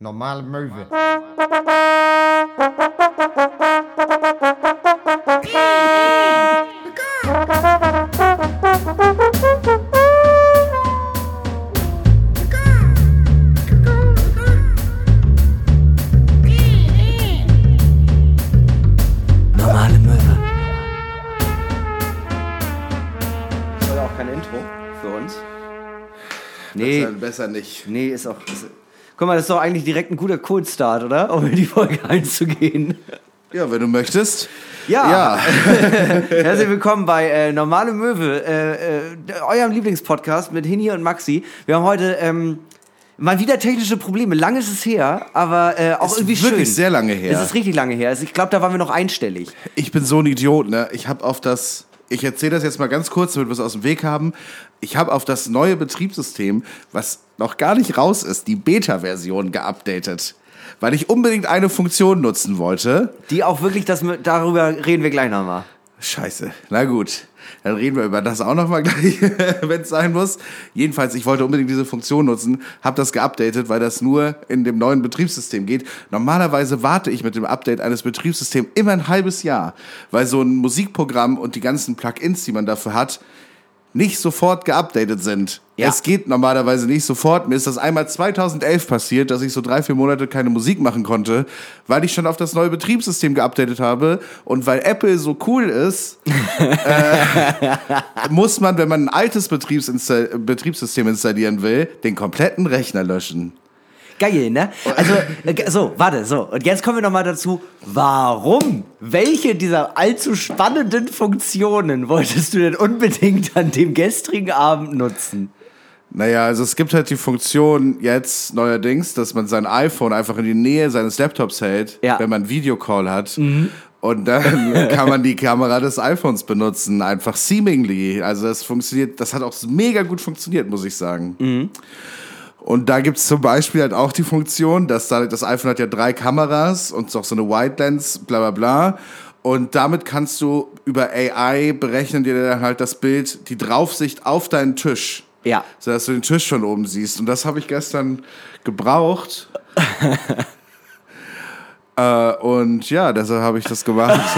Normale Möwe. Normale Möwe. Das war auch kein Intro für uns. Nee, Besser, besser nicht. nee, ist auch. Ist, guck mal, das ist doch eigentlich direkt ein guter Kurzstart, oder? Um in die Folge einzugehen. Ja, wenn du möchtest. Ja. Ja. Herzlich willkommen bei äh, Normale Möwe, äh, äh, eurem Lieblingspodcast mit Hini und Maxi. Wir haben heute ähm, mal wieder technische Probleme. Lang ist es her, aber äh, auch Ist irgendwie wirklich schön. sehr lange her. Es ist richtig lange her. Also ich glaube, da waren wir noch einstellig. Ich bin so ein Idiot, ne? Ich habe auf das. Ich erzähle das jetzt mal ganz kurz, damit wir es aus dem Weg haben. Ich habe auf das neue Betriebssystem, was noch gar nicht raus ist, die Beta-Version geupdatet. Weil ich unbedingt eine Funktion nutzen wollte. Die auch wirklich, das, darüber reden wir gleich nochmal. Scheiße. Na gut. Dann reden wir über das auch nochmal gleich, wenn es sein muss. Jedenfalls, ich wollte unbedingt diese Funktion nutzen, habe das geupdatet, weil das nur in dem neuen Betriebssystem geht. Normalerweise warte ich mit dem Update eines Betriebssystems immer ein halbes Jahr, weil so ein Musikprogramm und die ganzen Plugins, die man dafür hat, nicht sofort geupdatet sind. Ja. Es geht normalerweise nicht sofort. Mir ist das einmal 2011 passiert, dass ich so drei, vier Monate keine Musik machen konnte, weil ich schon auf das neue Betriebssystem geupdatet habe. Und weil Apple so cool ist, äh, muss man, wenn man ein altes Betriebsinsta Betriebssystem installieren will, den kompletten Rechner löschen. Geil, ne? Also, äh, so, warte, so. Und jetzt kommen wir nochmal dazu. Warum? Welche dieser allzu spannenden Funktionen wolltest du denn unbedingt an dem gestrigen Abend nutzen? Naja, also es gibt halt die Funktion jetzt neuerdings, dass man sein iPhone einfach in die Nähe seines Laptops hält, Ja. Mhm. wenn man Videocall hat. Und dann kann man die Kamera des iPhones benutzen, einfach seemingly. Also das funktioniert, das hat auch mega gut funktioniert, muss ich sagen. Mhm. Und da gibt es zum Beispiel halt auch die Funktion, dass da, das iPhone hat ja drei Kameras und auch so eine Wide Lens, bla bla bla. Und damit kannst du über AI berechnen dir dann halt das Bild, die Draufsicht auf deinen Tisch. Ja. So dass du den Tisch von oben siehst. Und das habe ich gestern gebraucht. äh, und ja, deshalb habe ich das gemacht.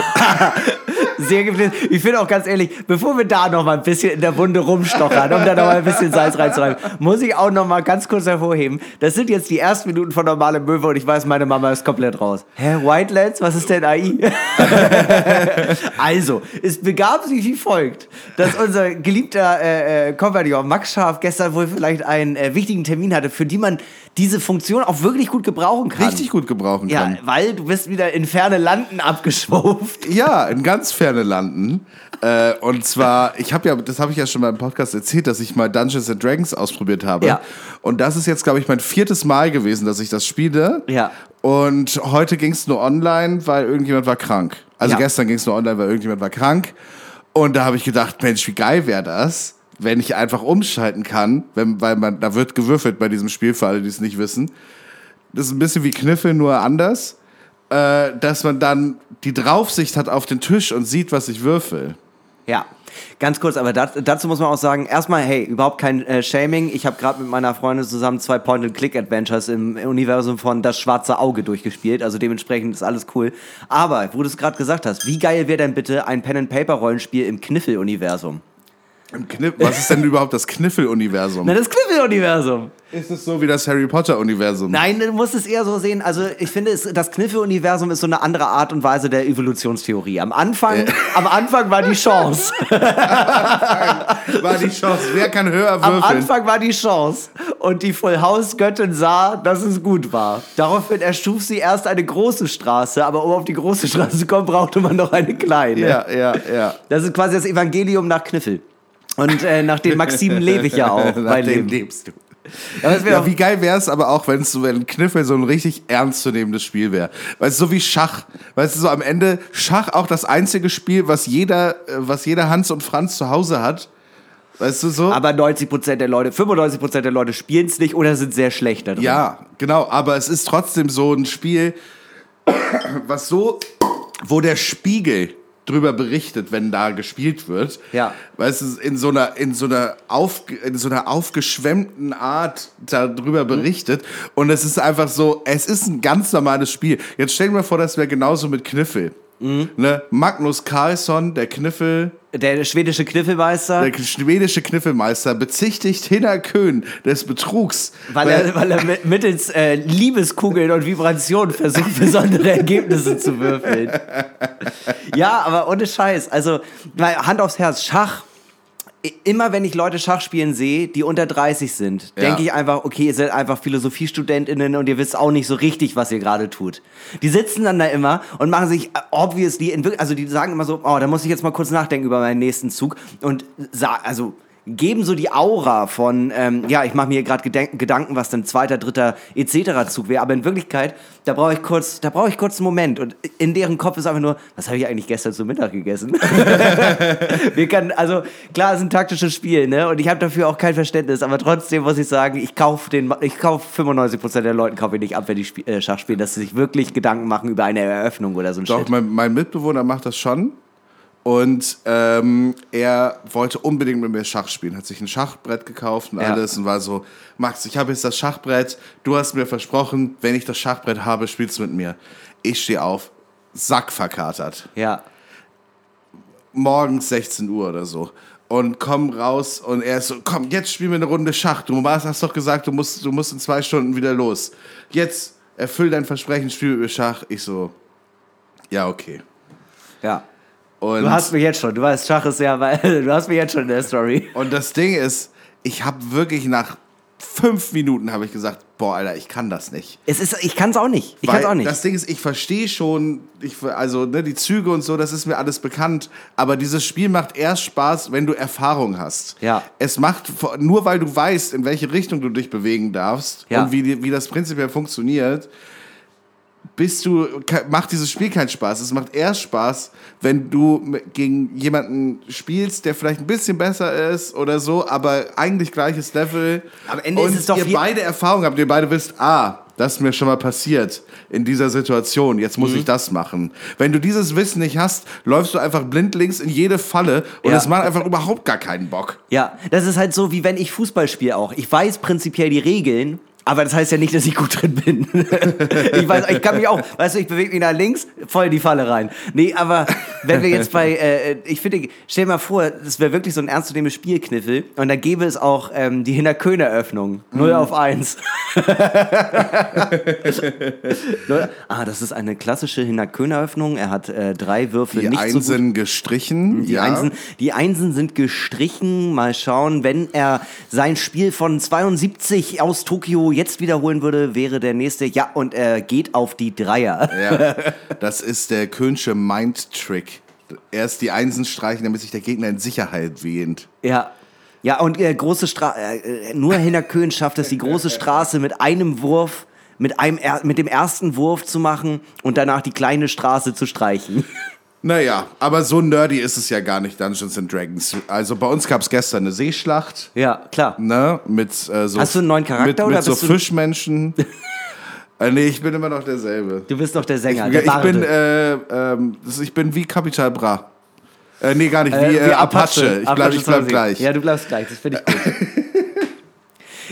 Sehr gefällt. Ich finde auch ganz ehrlich, bevor wir da noch mal ein bisschen in der Wunde rumstochern, um da noch mal ein bisschen Salz reinzureiben, muss ich auch noch mal ganz kurz hervorheben, das sind jetzt die ersten Minuten von Normale Möwe und ich weiß, meine Mama ist komplett raus. Hä, Whitelands? Was ist denn AI? also, es begab sich wie folgt, dass unser geliebter äh, äh, Kompagnon Max Scharf gestern wohl vielleicht einen äh, wichtigen Termin hatte, für die man diese Funktion auch wirklich gut gebrauchen kann. Richtig gut gebrauchen Ja, kann. weil du bist wieder in ferne Landen abgeschwuft. Ja, in ganz ferne Landen. Äh, und zwar, ich habe ja, das habe ich ja schon mal im Podcast erzählt, dass ich mal Dungeons and Dragons ausprobiert habe. Ja. Und das ist jetzt, glaube ich, mein viertes Mal gewesen, dass ich das spiele. Ja. Und heute ging es nur online, weil irgendjemand war krank. Also Ja. gestern ging es nur online, weil irgendjemand war krank. Und da habe ich gedacht, Mensch, wie geil wäre das, wenn ich einfach umschalten kann, wenn, weil man, da wird gewürfelt bei diesem Spiel, für alle, die es nicht wissen. Das ist ein bisschen wie Kniffel, nur anders. Äh, dass man dann die Draufsicht hat auf den Tisch und sieht, was ich würfel. Ja, ganz kurz, aber dat, dazu muss man auch sagen, erstmal, hey, überhaupt kein äh, Shaming. Ich habe gerade mit meiner Freundin zusammen zwei Point-and-Click-Adventures im Universum von Das Schwarze Auge durchgespielt. Also dementsprechend ist alles cool. Aber, wo du es gerade gesagt hast, wie geil wäre denn bitte ein Pen-and-Paper-Rollenspiel im Kniffel-Universum? Kniff was ist denn überhaupt das Kniffel-Universum? Na, das Kniffel-Universum! Ist es so wie das Harry Potter-Universum? Nein, du musst es eher so sehen. Also, ich finde, es, das Kniffel-Universum ist so eine andere Art und Weise der Evolutionstheorie. Am Anfang, am Anfang war die Chance. War die Chance, wer kann höher Am würfeln? Anfang war die Chance und die Full House Göttin sah, dass es gut war. Daraufhin erschuf sie erst eine große Straße, aber um auf die große Straße zu kommen, brauchte man noch eine kleine. Ja, ja, ja. Das ist quasi das Evangelium nach Kniffel. Und äh, nach den Maximen lebe ich ja auch. Nach dem lebst du. Ja, wie geil wäre es aber auch, wenn es so, wenn Kniffel so ein richtig ernstzunehmendes Spiel wäre. Weißt du, so wie Schach. Weißt du, so am Ende Schach auch das einzige Spiel, was jeder, äh, was jeder Hans und Franz zu Hause hat. Weißt du so? aber 90% der Leute, 95% der Leute spielen es nicht oder sind sehr schlecht da drin. Ja, genau, aber es ist trotzdem so ein Spiel, was so, wo der Spiegel drüber berichtet, wenn da gespielt wird. Ja. Weißt du, in so einer, in so einer, auf, in so einer aufgeschwemmten Art darüber Mhm. berichtet. Und es ist einfach so, es ist ein ganz normales Spiel. Jetzt stell dir mal vor, das wäre genauso mit Kniffel. Mhm. Ne? Magnus Carlsson, der Kniffel, Der schwedische Kniffelmeister, der schwedische Kniffelmeister, bezichtigt Hinner Köhn des Betrugs. weil er, weil er mit- mittels äh, Liebeskugeln und Vibrationen versucht, besondere Ergebnisse zu würfeln. Ja, aber ohne Scheiß. Also, Hand aufs Herz, Schach. Immer wenn ich Leute Schach spielen sehe, die unter 30 sind, Ja. denke ich einfach, okay, ihr seid einfach PhilosophiestudentInnen und ihr wisst auch nicht so richtig, was ihr gerade tut. Die sitzen dann da immer und machen sich äh, obviously, also die sagen immer so, oh, da muss ich jetzt mal kurz nachdenken über meinen nächsten Zug und also geben so die Aura von, ähm, ja, ich mache mir gerade Gedanken, was dann zweiter, dritter etc. Zug wäre, aber in Wirklichkeit, da brauche ich kurz, da brauche ich kurz einen Moment und in deren Kopf ist einfach nur, was habe ich eigentlich gestern zu Mittag gegessen? Wir können, also klar, es ist ein taktisches Spiel, ne? Und ich habe dafür auch kein Verständnis, aber trotzdem muss ich sagen, ich kaufe den, ich kaufe 95% der Leuten kaufe ich nicht ab, wenn die Sp äh, Schach spielen, dass sie sich wirklich Gedanken machen über eine Eröffnung oder so ein Doch, Shit. mein, mein Mitbewohner macht das schon. Und ähm, er wollte unbedingt mit mir Schach spielen, hat sich ein Schachbrett gekauft und Ja. alles und war so, Max, ich habe jetzt das Schachbrett, du hast mir versprochen, wenn ich das Schachbrett habe, spielst du mit mir. Ich stehe auf, Sack verkatert. Ja. morgens 16 Uhr oder so. Und komm raus und er ist so, komm, jetzt spielen wir eine Runde Schach. Du hast doch gesagt, du musst, du musst in zwei Stunden wieder los. Jetzt erfüll dein Versprechen, spiel mit mir Schach. Ich so, ja, okay. Ja. Und, Du hast mich jetzt schon, du weißt, Schach ist ja, weil du hast mich jetzt schon in der Story. und das Ding ist, ich habe wirklich nach fünf Minuten habe ich gesagt, boah, Alter, ich kann das nicht. Es ist, ich kann es auch nicht. Ich kann auch nicht. Das Ding ist, ich verstehe schon, ich, also ne, die Züge und so, das ist mir alles bekannt. Aber dieses Spiel macht erst Spaß, wenn du Erfahrung hast. Ja. Es macht, nur weil du weißt, in welche Richtung du dich bewegen darfst Ja. und wie, wie das prinzipiell funktioniert, bist du, macht dieses Spiel keinen Spaß. Es macht erst Spaß, wenn du gegen jemanden spielst, der vielleicht ein bisschen besser ist oder so, aber eigentlich gleiches Level. Am Ende und ist es doch ihr beide Erfahrung habt, ihr beide wisst, ah, das ist mir schon mal passiert in dieser Situation, jetzt Mhm. muss ich das machen. Wenn du dieses Wissen nicht hast, läufst du einfach blindlings in jede Falle und Ja. es macht einfach überhaupt gar keinen Bock. Ja, das ist halt so, wie wenn ich Fußball spiele auch. Ich weiß prinzipiell die Regeln, aber das heißt ja nicht, dass ich gut drin bin. ich weiß, ich kann mich auch, weißt du, ich bewege mich nach links, voll in die Falle rein. Nee, aber wenn wir jetzt bei, äh, ich finde, stell dir mal vor, das wäre wirklich so ein ernstzunehmendes Spielkniffel und da gäbe es auch ähm, die Hinterköhner-Öffnung. 0 auf 1. Null- ah, das ist eine klassische Hinterköner-Öffnung. Er hat äh, drei Würfel Die nicht so gut Einsen gestrichen. die, ja. Einsen, die Einsen sind gestrichen. Mal schauen, wenn er sein Spiel von 72 aus Tokio jetzt wiederholen würde, wäre der nächste. Ja, und er geht auf die Dreier. Ja, das ist der Könsche Mind-Trick. Erst die Einsen streichen, damit sich der Gegner in Sicherheit wähnt. Ja. Ja, und äh, große Stra äh, nur Hinner Köhn schafft es, die große Straße mit einem Wurf, mit, einem er mit dem ersten Wurf zu machen und danach die kleine Straße zu streichen. Naja, aber so nerdy ist es ja gar nicht, Dungeons and Dragons. Also bei uns gab es gestern eine Seeschlacht, Ja, klar. ne? Mit äh, so, Hast du einen neuen Charakter mit, oder mit so bist Fischmenschen. äh, nee, ich bin immer noch derselbe. Du bist doch der Sänger, ich, der ich bin, äh, das- ich bin wie Capital Bra. Äh, nee, gar nicht, wie, Äh, äh, Apache. Ich bleib, Apache ich bleib 20. gleich. Ja, du bleibst gleich, das finde ich gut.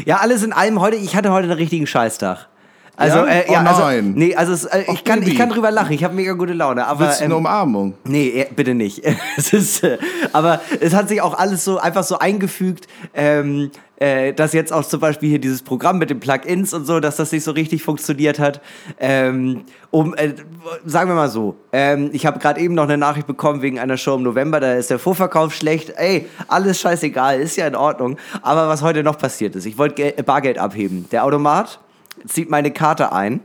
ja, alles in allem heute, ich hatte heute einen richtigen Scheißtag. Also, Ja? äh, Oh ja, also, nein. nee, also es, äh, ich, kann, ich kann drüber lachen, ich habe mega gute Laune, aber Willst du eine ähm, Umarmung? nee, äh, bitte nicht. es ist, äh, aber es hat sich auch alles so einfach so eingefügt, ähm, äh, dass jetzt auch zum Beispiel hier dieses Programm mit den Plugins und so, dass das nicht so richtig funktioniert hat. Ähm, um, äh, sagen wir mal so, ähm, ich habe gerade eben noch eine Nachricht bekommen wegen einer Show im November, da ist der Vorverkauf schlecht. Ey, alles scheißegal, ist ja in Ordnung. Aber was heute noch passiert ist, ich wollte Gel- Bargeld abheben. Der Automat zieht meine Karte ein.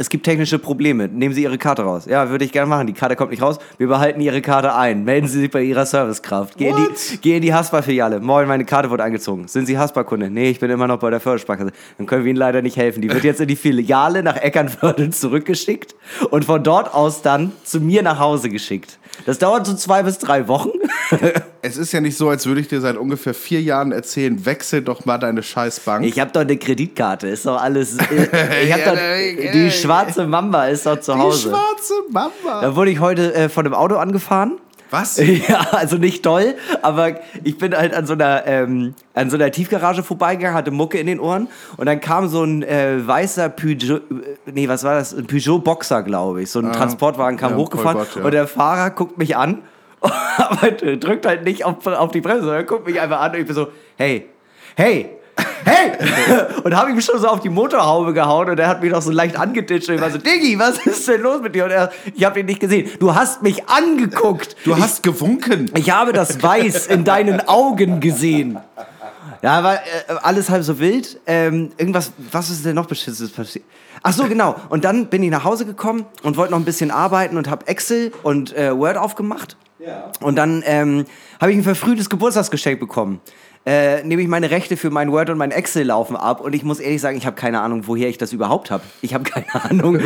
Es gibt technische Probleme. Nehmen Sie Ihre Karte raus. Ja, würde ich gerne machen. Die Karte kommt nicht raus. Wir behalten Ihre Karte ein. Melden Sie sich bei Ihrer Servicekraft. Geh in die, geh in die Haspa-Filiale. Moin, meine Karte wurde eingezogen. Sind Sie Haspa-Kunde? Nee, ich bin immer noch bei der Fördersparkasse. Dann können wir Ihnen leider nicht helfen. Die wird jetzt in die Filiale nach Eckernförde zurückgeschickt und von dort aus dann zu mir nach Hause geschickt. Das dauert so zwei bis drei Wochen. Es ist ja nicht so, als würde ich dir seit ungefähr vier Jahren erzählen, wechsel doch mal deine Scheißbank. Ich habe doch eine Kreditkarte, ist doch alles. äh, Ich habe Ja, doch die schwarze Mamba ist doch zu Die Hause. schwarze Mamba. Da wurde ich heute äh, von dem Auto angefahren. Was? Ja, also nicht toll, aber ich bin halt an so einer, ähm, an so einer Tiefgarage vorbeigegangen, hatte Mucke in den Ohren und dann kam so ein äh, weißer Peugeot, äh, nee, was war das? Ein Peugeot Boxer, glaube ich. So ein Transportwagen kam Ah. ja, hochgefahren Polbot, ja. und der Fahrer guckt mich an, aber drückt halt nicht auf, auf die Bremse, sondern guckt mich einfach an und ich bin so, hey, hey, hey! und habe ihm schon so auf die Motorhaube gehauen und er hat mich noch so leicht angeditscht und ich war so, Diggi, was ist denn los mit dir? Und er, ich habe ihn nicht gesehen. Du hast mich angeguckt. Du hast gewunken. Ich habe das Weiß in deinen Augen gesehen. Ja, war äh, alles halb so wild. Ähm, irgendwas, was ist denn noch beschissenes passiert? Ach so, genau. Und dann bin ich nach Hause gekommen und wollte noch ein bisschen arbeiten und habe Excel und äh, Word aufgemacht. Und dann ähm, habe ich ein verfrühtes Geburtstagsgeschenk bekommen. Äh, nämlich meine Rechte für mein Word und mein Excel laufen ab und ich muss ehrlich sagen, ich habe keine Ahnung, woher ich das überhaupt habe. Ich habe keine Ahnung.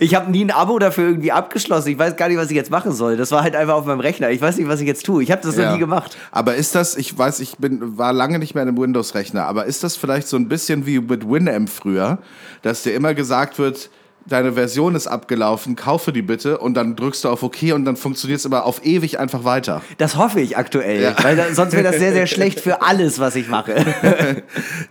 Ich habe nie ein Abo dafür irgendwie abgeschlossen. Ich weiß gar nicht, was ich jetzt machen soll. Das war halt einfach auf meinem Rechner. Ich weiß nicht, was ich jetzt tue. Ich habe das noch Ja. nie gemacht. Aber ist das, ich weiß, ich bin, war lange nicht mehr in einem Windows-Rechner, aber ist das vielleicht so ein bisschen wie mit Winamp früher, dass dir immer gesagt wird, deine Version ist abgelaufen, kaufe die bitte und dann drückst du auf OK und dann funktioniert es immer auf ewig einfach weiter. Das hoffe ich aktuell, weil da, sonst wäre das sehr, sehr schlecht für alles, was ich mache.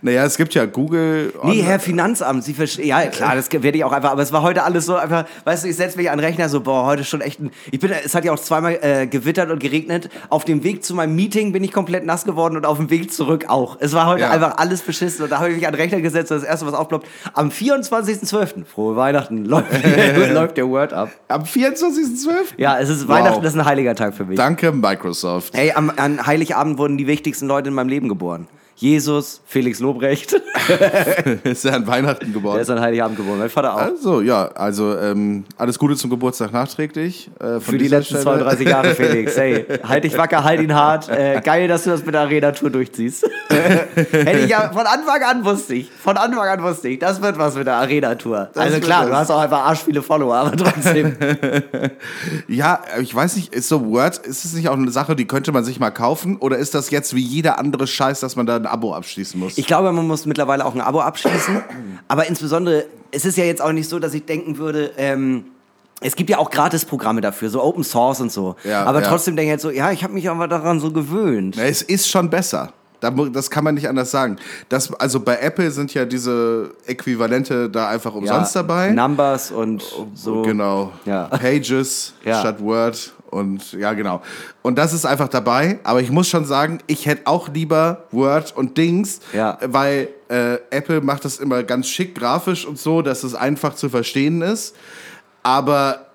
Naja, es gibt ja Google. Nee, Herr Finanzamt, Sie verstehen. Ja, klar, das werde ich auch einfach. Aber es war heute alles so einfach, weißt du, ich setze mich an den Rechner so, boah, heute schon echt ein. Ich bin, es hat ja auch zweimal äh, gewittert und geregnet. Auf dem Weg zu meinem Meeting bin ich komplett nass geworden und auf dem Weg zurück auch. Es war heute Ja. einfach alles beschissen und da habe ich mich an den Rechner gesetzt und das erste, was aufploppt, am 24.12. Frohe Weihnachten läuft, läuft der Word ab. Am 24.12. Ja, es ist Wow. Weihnachten, das ist ein heiliger Tag für mich. Danke, Microsoft. Hey, am, an Heiligabend wurden die wichtigsten Leute in meinem Leben geboren. Jesus, Felix Lobrecht. ist ja an Weihnachten Der geworden. ist an Heiligabend geboren, mein Vater auch. Also, ja, also ähm, alles Gute zum Geburtstag nachträglich. Äh, Für die letzten Stelle. 32 Jahre, Felix. Hey, halt dich wacker, halt ihn hart. Äh, geil, dass du das mit der Arena-Tour durchziehst. Hätte ich ja von Anfang an wusste ich. Von Anfang an wusste ich. Das wird was mit der Arena-Tour. Also klar, was. du hast auch einfach arsch viele Follower, aber trotzdem. Ja, ich weiß nicht, ist so Word, ist es nicht auch eine Sache, die könnte man sich mal kaufen? Oder ist das jetzt wie jeder andere Scheiß, dass man da Abo abschließen muss? Ich glaube, man muss mittlerweile auch ein Abo abschließen. Aber insbesondere, es ist ja jetzt auch nicht so, dass ich denken würde, ähm, es gibt ja auch Gratisprogramme dafür, so Open Source und so. Ja, aber ja. trotzdem denke ich halt so, ja, ich habe mich aber daran so gewöhnt. Na, es ist schon besser. Das kann man nicht anders sagen. Das, also bei Apple sind ja diese Äquivalente da einfach umsonst dabei. Numbers und so. Genau. Ja. Pages Ja. statt Word und ja, genau. Und das ist einfach dabei. Aber ich muss schon sagen, ich hätte auch lieber Word und Dings, Ja. weil äh, Apple macht das immer ganz schick grafisch und so, dass es einfach zu verstehen ist. Aber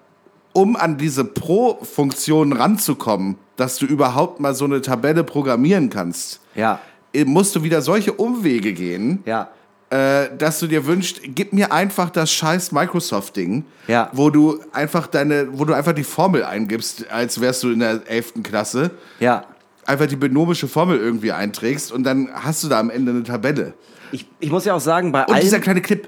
um an diese Pro-Funktion ranzukommen, dass du überhaupt mal so eine Tabelle programmieren kannst, Ja, musst du wieder solche Umwege gehen ja. Äh, dass du dir wünschst, gib mir einfach das scheiß Microsoft-Ding, Ja. wo du einfach deine, wo du einfach die Formel eingibst, als wärst du in der 11. Klasse, Ja. einfach die binomische Formel irgendwie einträgst und dann hast du da am Ende eine Tabelle. Ich, ich muss ja auch sagen, bei Und dieser kleine Clip,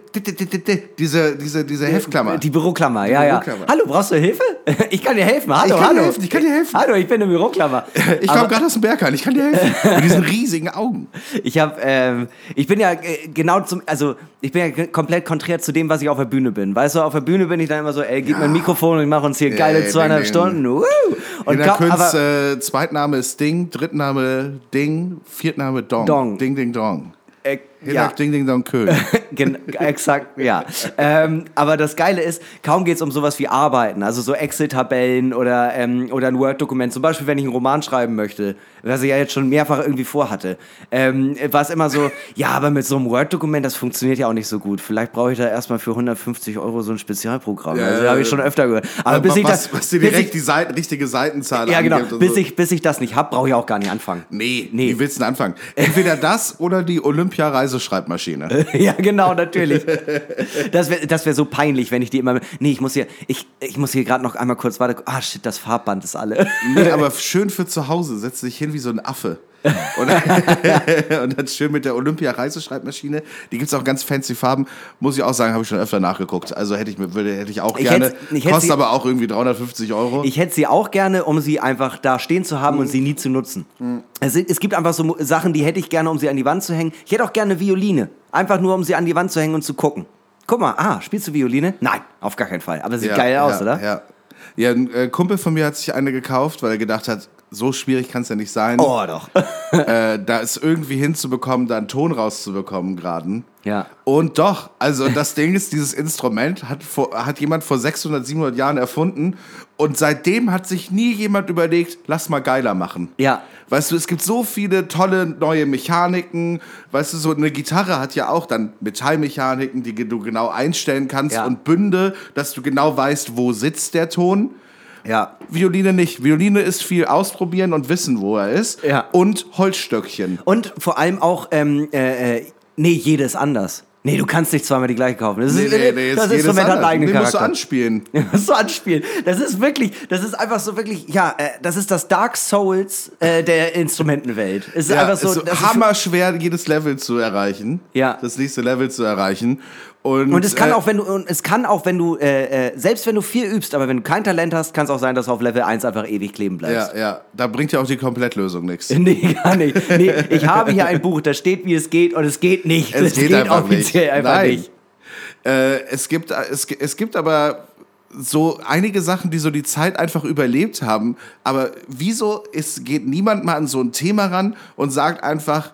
diese, diese, diese Heftklammer. Die Büroklammer, ja, ja. Büroklammer. Hallo, brauchst du Hilfe? Ich kann dir helfen. Hallo, Ich kann dir hallo. helfen, ich kann dir helfen. Hallo, ich bin eine Büroklammer. ich komme gerade aus dem Berg an, ich kann dir helfen. Mit diesen riesigen Augen. Ich habe, ähm, ich bin ja äh, genau zum, also ich bin ja komplett konträr zu dem, was ich auf der Bühne bin. Weißt du, auf der Bühne bin ich dann immer so, ey, gib mir ein Mikrofon und ich mache uns hier geile Ey, zweieinhalb ding. Stunden. Woo! Und Kunst, aber, äh, Zweitname ist Ding, Drittname Ding, Viertname Dong. Dong. Ding, Ding, Dong. äh, Ja. Ding, Ding, Dong, Köln. Gen exakt, ja. ähm, aber das Geile ist, kaum geht es um sowas wie Arbeiten, also so Excel-Tabellen oder, ähm, oder ein Word-Dokument. Zum Beispiel, wenn ich einen Roman schreiben möchte, was ich ja jetzt schon mehrfach irgendwie vorhatte, ähm, war es immer so, ja, aber mit so einem Word-Dokument, das funktioniert ja auch nicht so gut. Vielleicht brauche ich da erstmal für 150 Euro so ein Spezialprogramm. Ja, also habe ich schon öfter gehört. Aber bis was, ich das, was dir direkt ich, die Seiten, richtige Seitenzahl ja, genau, bis so. ich, bis ich das nicht habe, brauche ich auch gar nicht anfangen. Nee, Nee. wie willst du denn anfangen? Entweder das oder die Olympia-Reiseschreibmaschine. Ja, genau, natürlich. Das wäre das wär so peinlich, wenn ich die immer. Nee, ich muss hier, ich, ich muss hier gerade noch einmal kurz, warte. Ah, shit, das Farbband ist alle. Nee, aber schön für zu Hause. Setz dich hin wie so ein Affe. Und, und dann schön mit der Olympia-Reiseschreibmaschine. Die gibt es auch ganz fancy Farben. Muss ich auch sagen, habe ich schon öfter nachgeguckt. Also hätte ich, mir- würde, hätte ich auch Ich gerne. ich hätte Kostet sie- aber auch irgendwie 350 Euro. Ich hätte sie auch gerne, um sie einfach da stehen zu haben und sie nie zu nutzen. Es, es gibt einfach so Sachen, die hätte ich gerne, um sie an die Wand zu hängen. Ich hätte auch gerne eine Violine. Einfach nur, um sie an die Wand zu hängen und zu gucken. Guck mal, ah, spielst du Violine? Nein, auf gar keinen Fall. Aber sieht Ja, geil aus, ja, oder? Ja. Ja, ein äh, Kumpel von mir hat sich eine gekauft, weil er gedacht hat, so schwierig kann es ja nicht sein, Oh, doch. äh, da ist irgendwie hinzubekommen, da einen Ton rauszubekommen gerade. Ja. Und doch, also das Ding ist, dieses Instrument hat, vor, hat jemand vor 600, 700 Jahren erfunden und seitdem hat sich nie jemand überlegt, lass mal geiler machen. Ja. Weißt du, es gibt so viele tolle neue Mechaniken. Weißt du, so eine Gitarre hat ja auch dann Metallmechaniken, die du genau einstellen kannst Ja. und Bünde, dass du genau weißt, wo sitzt der Ton. Ja. Violine nicht. Violine ist viel ausprobieren und wissen, wo er ist. Ja. Und Holzstöckchen. Und vor allem auch, ähm, äh, äh, nee, jede ist anders. Nee, du kannst nicht zweimal die gleiche kaufen. Das, ist, ist das jedes Instrument hat einen anders. eigenen Den musst du Charakter. anspielen. so anspielen. Das ist wirklich, das ist einfach so wirklich, ja, äh, das ist das Dark Souls äh, der Instrumentenwelt. Es ist Ja, einfach so, ist so das hammerschwer, jedes Level zu erreichen. Ja. Das nächste Level zu erreichen. Und, Und es kann äh, auch, wenn du, es kann auch, wenn du, äh, äh, selbst wenn du viel übst, aber wenn du kein Talent hast, kann es auch sein, dass du auf Level 1 einfach ewig kleben bleibst. Ja, ja. Da bringt ja auch die Komplettlösung nichts. Nee, gar nicht. Nee, ich habe hier ein Buch, da steht, wie es geht, und es geht nicht. Es geht einfach offiziell nicht. einfach Nein. nicht. Äh, es, gibt, es, es gibt aber so einige Sachen, die so die Zeit einfach überlebt haben. Aber wieso ist, geht niemand mal an so ein Thema ran und sagt einfach,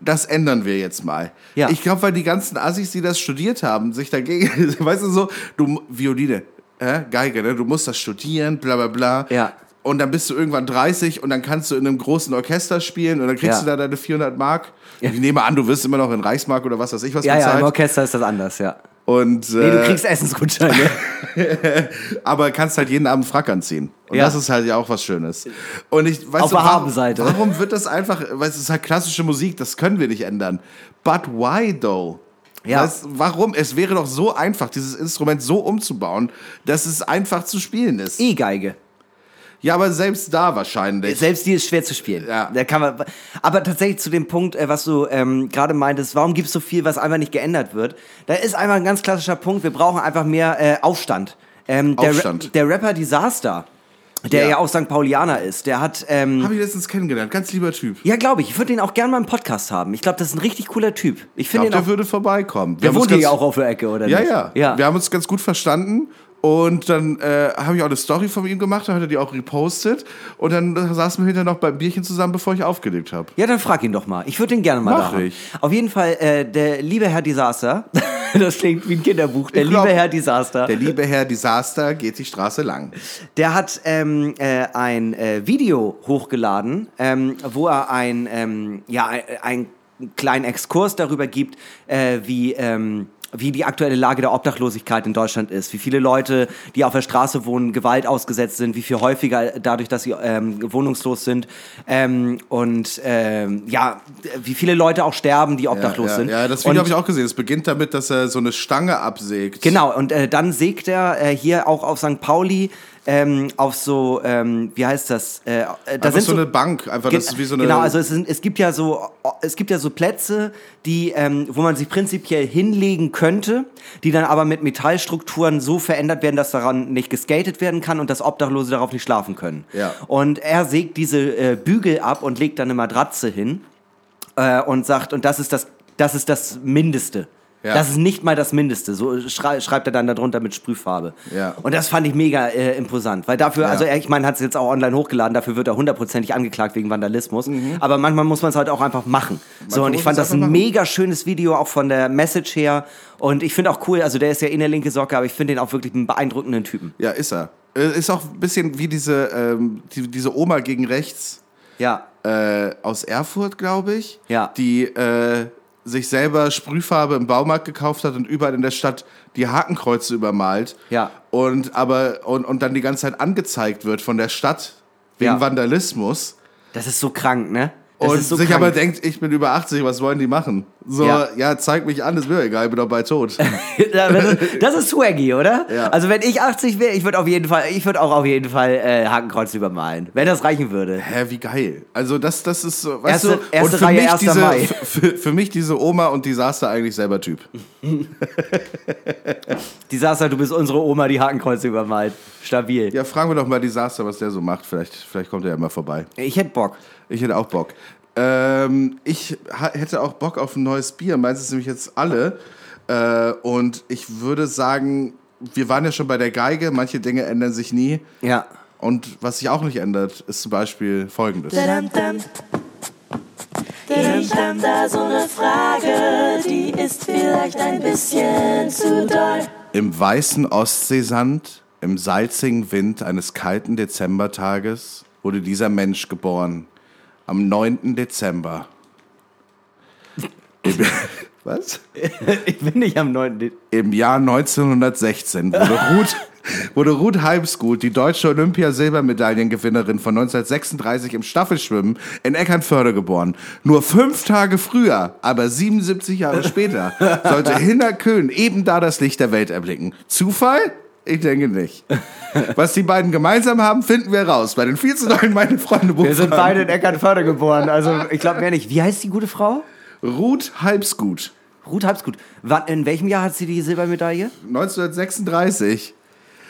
das ändern wir jetzt mal. Ja. Ich glaube, weil die ganzen Assis, die das studiert haben, sich dagegen, weißt du so, du Violine, äh, Geige, ne? du musst das studieren, bla bla bla. Ja. Und dann bist du irgendwann 30 und dann kannst du in einem großen Orchester spielen und dann kriegst Ja. du da deine 400 Mark. Ich nehme an, du wirst immer noch in Reichsmark oder was weiß ich was Ja, ja, im Orchester ist das anders, ja. Und, äh, Nee, du kriegst Essensgutscheine. aber kannst halt jeden Abend Frack anziehen. Und Ja. das ist halt ja auch was Schönes. Und ich weiß Auf der Habenseite. Warum wird das einfach, weil es ist halt klassische Musik, das können wir nicht ändern. But why though? Ja. Weißt, warum? Es wäre doch so einfach, dieses Instrument so umzubauen, dass es einfach zu spielen ist. E-Geige. Ja, aber selbst da wahrscheinlich. Selbst die ist schwer zu spielen. Ja. Da kann man, aber tatsächlich zu dem Punkt, äh, was du ähm, gerade meintest, warum gibt es so viel, was einfach nicht geändert wird? Da ist einfach ein ganz klassischer Punkt, wir brauchen einfach mehr äh, Aufstand. Ähm, der, Aufstand. Der Rapper Disaster, der ja. Ja. auch St. Paulianer ist, der hat... Ähm, Habe ich letztens kennengelernt. Ganz lieber Typ. ja, glaube ich. Ich würde den auch gerne mal im Podcast haben. Ich glaube, das ist ein richtig cooler Typ. Ich finde der würde vorbeikommen. Wir Der wohnt ja auch auf der Ecke, oder Ja, nicht? ja, ja. Wir haben uns ganz gut verstanden. Und dann äh, habe ich auch eine Story von ihm gemacht, da hat er die auch repostet. Und dann saßen wir hinterher noch beim Bierchen zusammen, bevor ich aufgelegt habe. Ja, dann frag ihn doch mal. Ich würde den gerne mal Mach da haben. ich. Auf jeden Fall, äh, der liebe Herr Disaster, das klingt wie ein Kinderbuch, der glaub, liebe Herr Disaster, Der liebe Herr Disaster geht die Straße lang. der hat ähm, äh, ein äh, Video hochgeladen, ähm, wo er ein, ähm, ja, ein, einen kleinen Exkurs darüber gibt, äh, wie... Wie die aktuelle Lage der Obdachlosigkeit in Deutschland ist, wie viele Leute, die auf der Straße wohnen, Gewalt ausgesetzt sind, wie viel häufiger dadurch, dass sie ähm, wohnungslos sind ähm, und ähm, ja, wie viele Leute auch sterben, die obdachlos ja, sind. ja, das Video habe ich auch gesehen. Es beginnt damit, dass er so eine Stange absägt. Genau, und äh, dann sägt er äh, hier auch auf St. Pauli ähm, auf so, ähm, wie heißt das? Äh, äh, da sind so eine Bank. Einfach, das ist wie so eine. Genau, also es, sind, es gibt ja so, es gibt ja so Plätze, die, ähm, wo man sich prinzipiell hinlegen könnte, die dann aber mit Metallstrukturen so verändert werden, dass daran nicht geskatet werden kann und dass Obdachlose darauf nicht schlafen können. Ja. Und er sägt diese äh, Bügel ab und legt dann eine Matratze hin äh, und sagt, und das ist das, das ist das Mindeste. Ja. Das ist nicht mal das Mindeste. So schrei schreibt er dann darunter mit Sprühfarbe. Ja. Und das fand ich mega äh, imposant. Weil dafür, Ja. also er, ich meine, hat es jetzt auch online hochgeladen, dafür wird er hundertprozentig angeklagt wegen Vandalismus. Aber manchmal muss man es halt auch einfach machen. so, und ich fand das ein machen. mega schönes Video, auch von der Message her. Und ich finde auch cool, also der ist ja in der linke Socke, aber ich finde den auch wirklich einen beeindruckenden Typen. ja, ist er. Äh, Ist auch ein bisschen wie diese, ähm, die, diese Oma gegen rechts. Ja. äh, aus Erfurt, glaube ich, Ja. die äh, sich selber Sprühfarbe im Baumarkt gekauft hat und überall in der Stadt die Hakenkreuze übermalt. Ja. Und aber und, und dann die ganze Zeit angezeigt wird von der Stadt wegen Ja. Vandalismus. Das ist so krank, ne? Das und so sich krank. aber denkt, ich bin über 80, was wollen die machen? So, Ja. ja, zeig mich an, ist mir egal, ich bin doch bei tot. das ist- swaggy, oder? Ja. Also wenn ich 80 wäre, ich würde auf jeden Fall, ich würde auch auf jeden Fall äh, Hakenkreuz übermalen, wenn das reichen würde. Hä, wie geil. Also das, das ist so, weißt Erste- du, erste und für Reihe, mich 1. diese, Mai. für, für mich diese Oma und Desaster eigentlich selber Typ. Die Sasa, du bist unsere Oma, die Hakenkreuz übermalt. Stabil. Ja, fragen wir doch mal Desaster, was der so macht. Vielleicht, vielleicht kommt er ja mal vorbei. Ich hätte Bock. Ich hätte auch Bock. Ähm, ich hätte auch Bock auf ein neues Bier. Meins ist nämlich jetzt alle. Äh, und ich würde sagen, wir waren ja schon bei der Geige, manche Dinge ändern sich nie. Ja. Und was sich auch nicht ändert, ist zum Beispiel folgendes. Ich hab da so eine Frage, die ist vielleicht ein bisschen zu doll. Im weißen Ostseesand, im salzigen Wind eines kalten Dezembertages wurde dieser Mensch geboren. Am 9. Dezember. Im, was? Ich bin nicht am 9. Im Jahr 1916 wurde Ruth, wurde Ruth Halbsgut, die deutsche Olympiasilbermedaillengewinnerin von 1936 im Staffelschwimmen in Eckernförde geboren. Nur fünf Tage früher, aber 77 Jahre später, sollte Hinner Köhn eben da das Licht der Welt erblicken. Zufall? Ich denke nicht. Was die beiden gemeinsam haben, finden wir raus. Bei den viel zu neuen Meine Freunde Wir sind beide in Eckernförde geboren. Also ich glaube mehr nicht. Wie heißt die gute Frau? Ruth Halbsgut. Ruth Halbsgut. Wann, in welchem Jahr hat sie die Silbermedaille? 1936.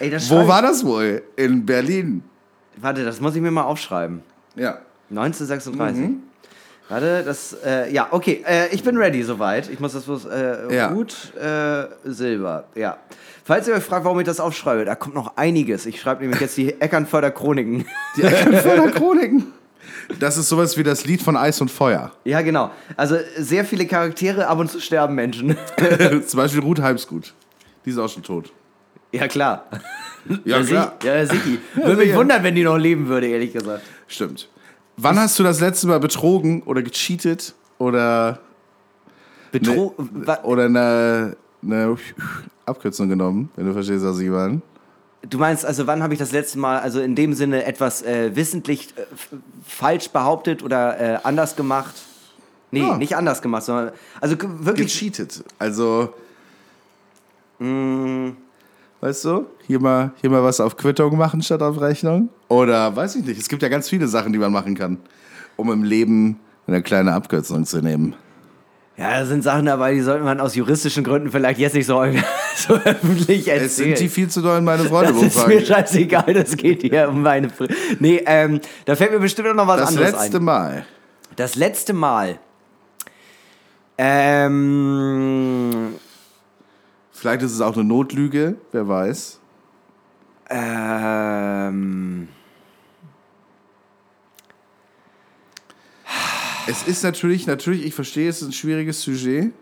Ey, das Wo war das wohl? In Berlin. Warte, das muss ich mir mal aufschreiben. Ja. 1936. Mhm. Warte, das, äh, ja, okay, äh, ich bin ready soweit. Ich muss das bloß, äh, Ja. Ruth äh, Silber, ja. Falls ihr euch fragt, warum ich das aufschreibe, da kommt noch einiges. Ich schreibe nämlich jetzt die Eckernförder Chroniken. Die Eckernförder Chroniken. Das ist sowas wie das Lied von Eis und Feuer. ja, genau. Also sehr viele Charaktere, ab und zu sterben Menschen. Zum Beispiel Ruth Halbsgut. Die ist auch schon tot. ja, klar. Ja, Sie- Ja, Siki. Würde mich wundern, wenn die noch leben würde, ehrlich gesagt. Stimmt. Wann hast du das letzte Mal betrogen oder gecheatet oder, Betro ne, oder eine, eine Abkürzung genommen, wenn du verstehst, was ich meine? Du meinst, also wann habe ich das letzte Mal, also in dem Sinne etwas äh, wissentlich äh, falsch behauptet oder äh, anders gemacht? Nee, Ja. nicht anders gemacht, sondern also wirklich. Gecheatet. Also. Weißt du? Hier mal, hier mal was auf Quittung machen statt auf Rechnung? Oder weiß ich nicht. Es gibt ja ganz viele Sachen, die man machen kann, um im Leben eine kleine Abkürzung zu nehmen. Ja, da sind Sachen dabei, die sollte man aus juristischen Gründen vielleicht jetzt nicht so, so öffentlich erzählen. Es sind die viel zu doll meine Freunde das ist mir scheißegal, das geht hier um meine. Fr nee, ähm, da fällt mir bestimmt noch was Das anderes letzte ein. Mal. Das letzte Mal. Ähm. Vielleicht ist es auch eine Notlüge, wer weiß. Ähm. Es ist natürlich, natürlich, ich verstehe, es ist ein schwieriges Sujet.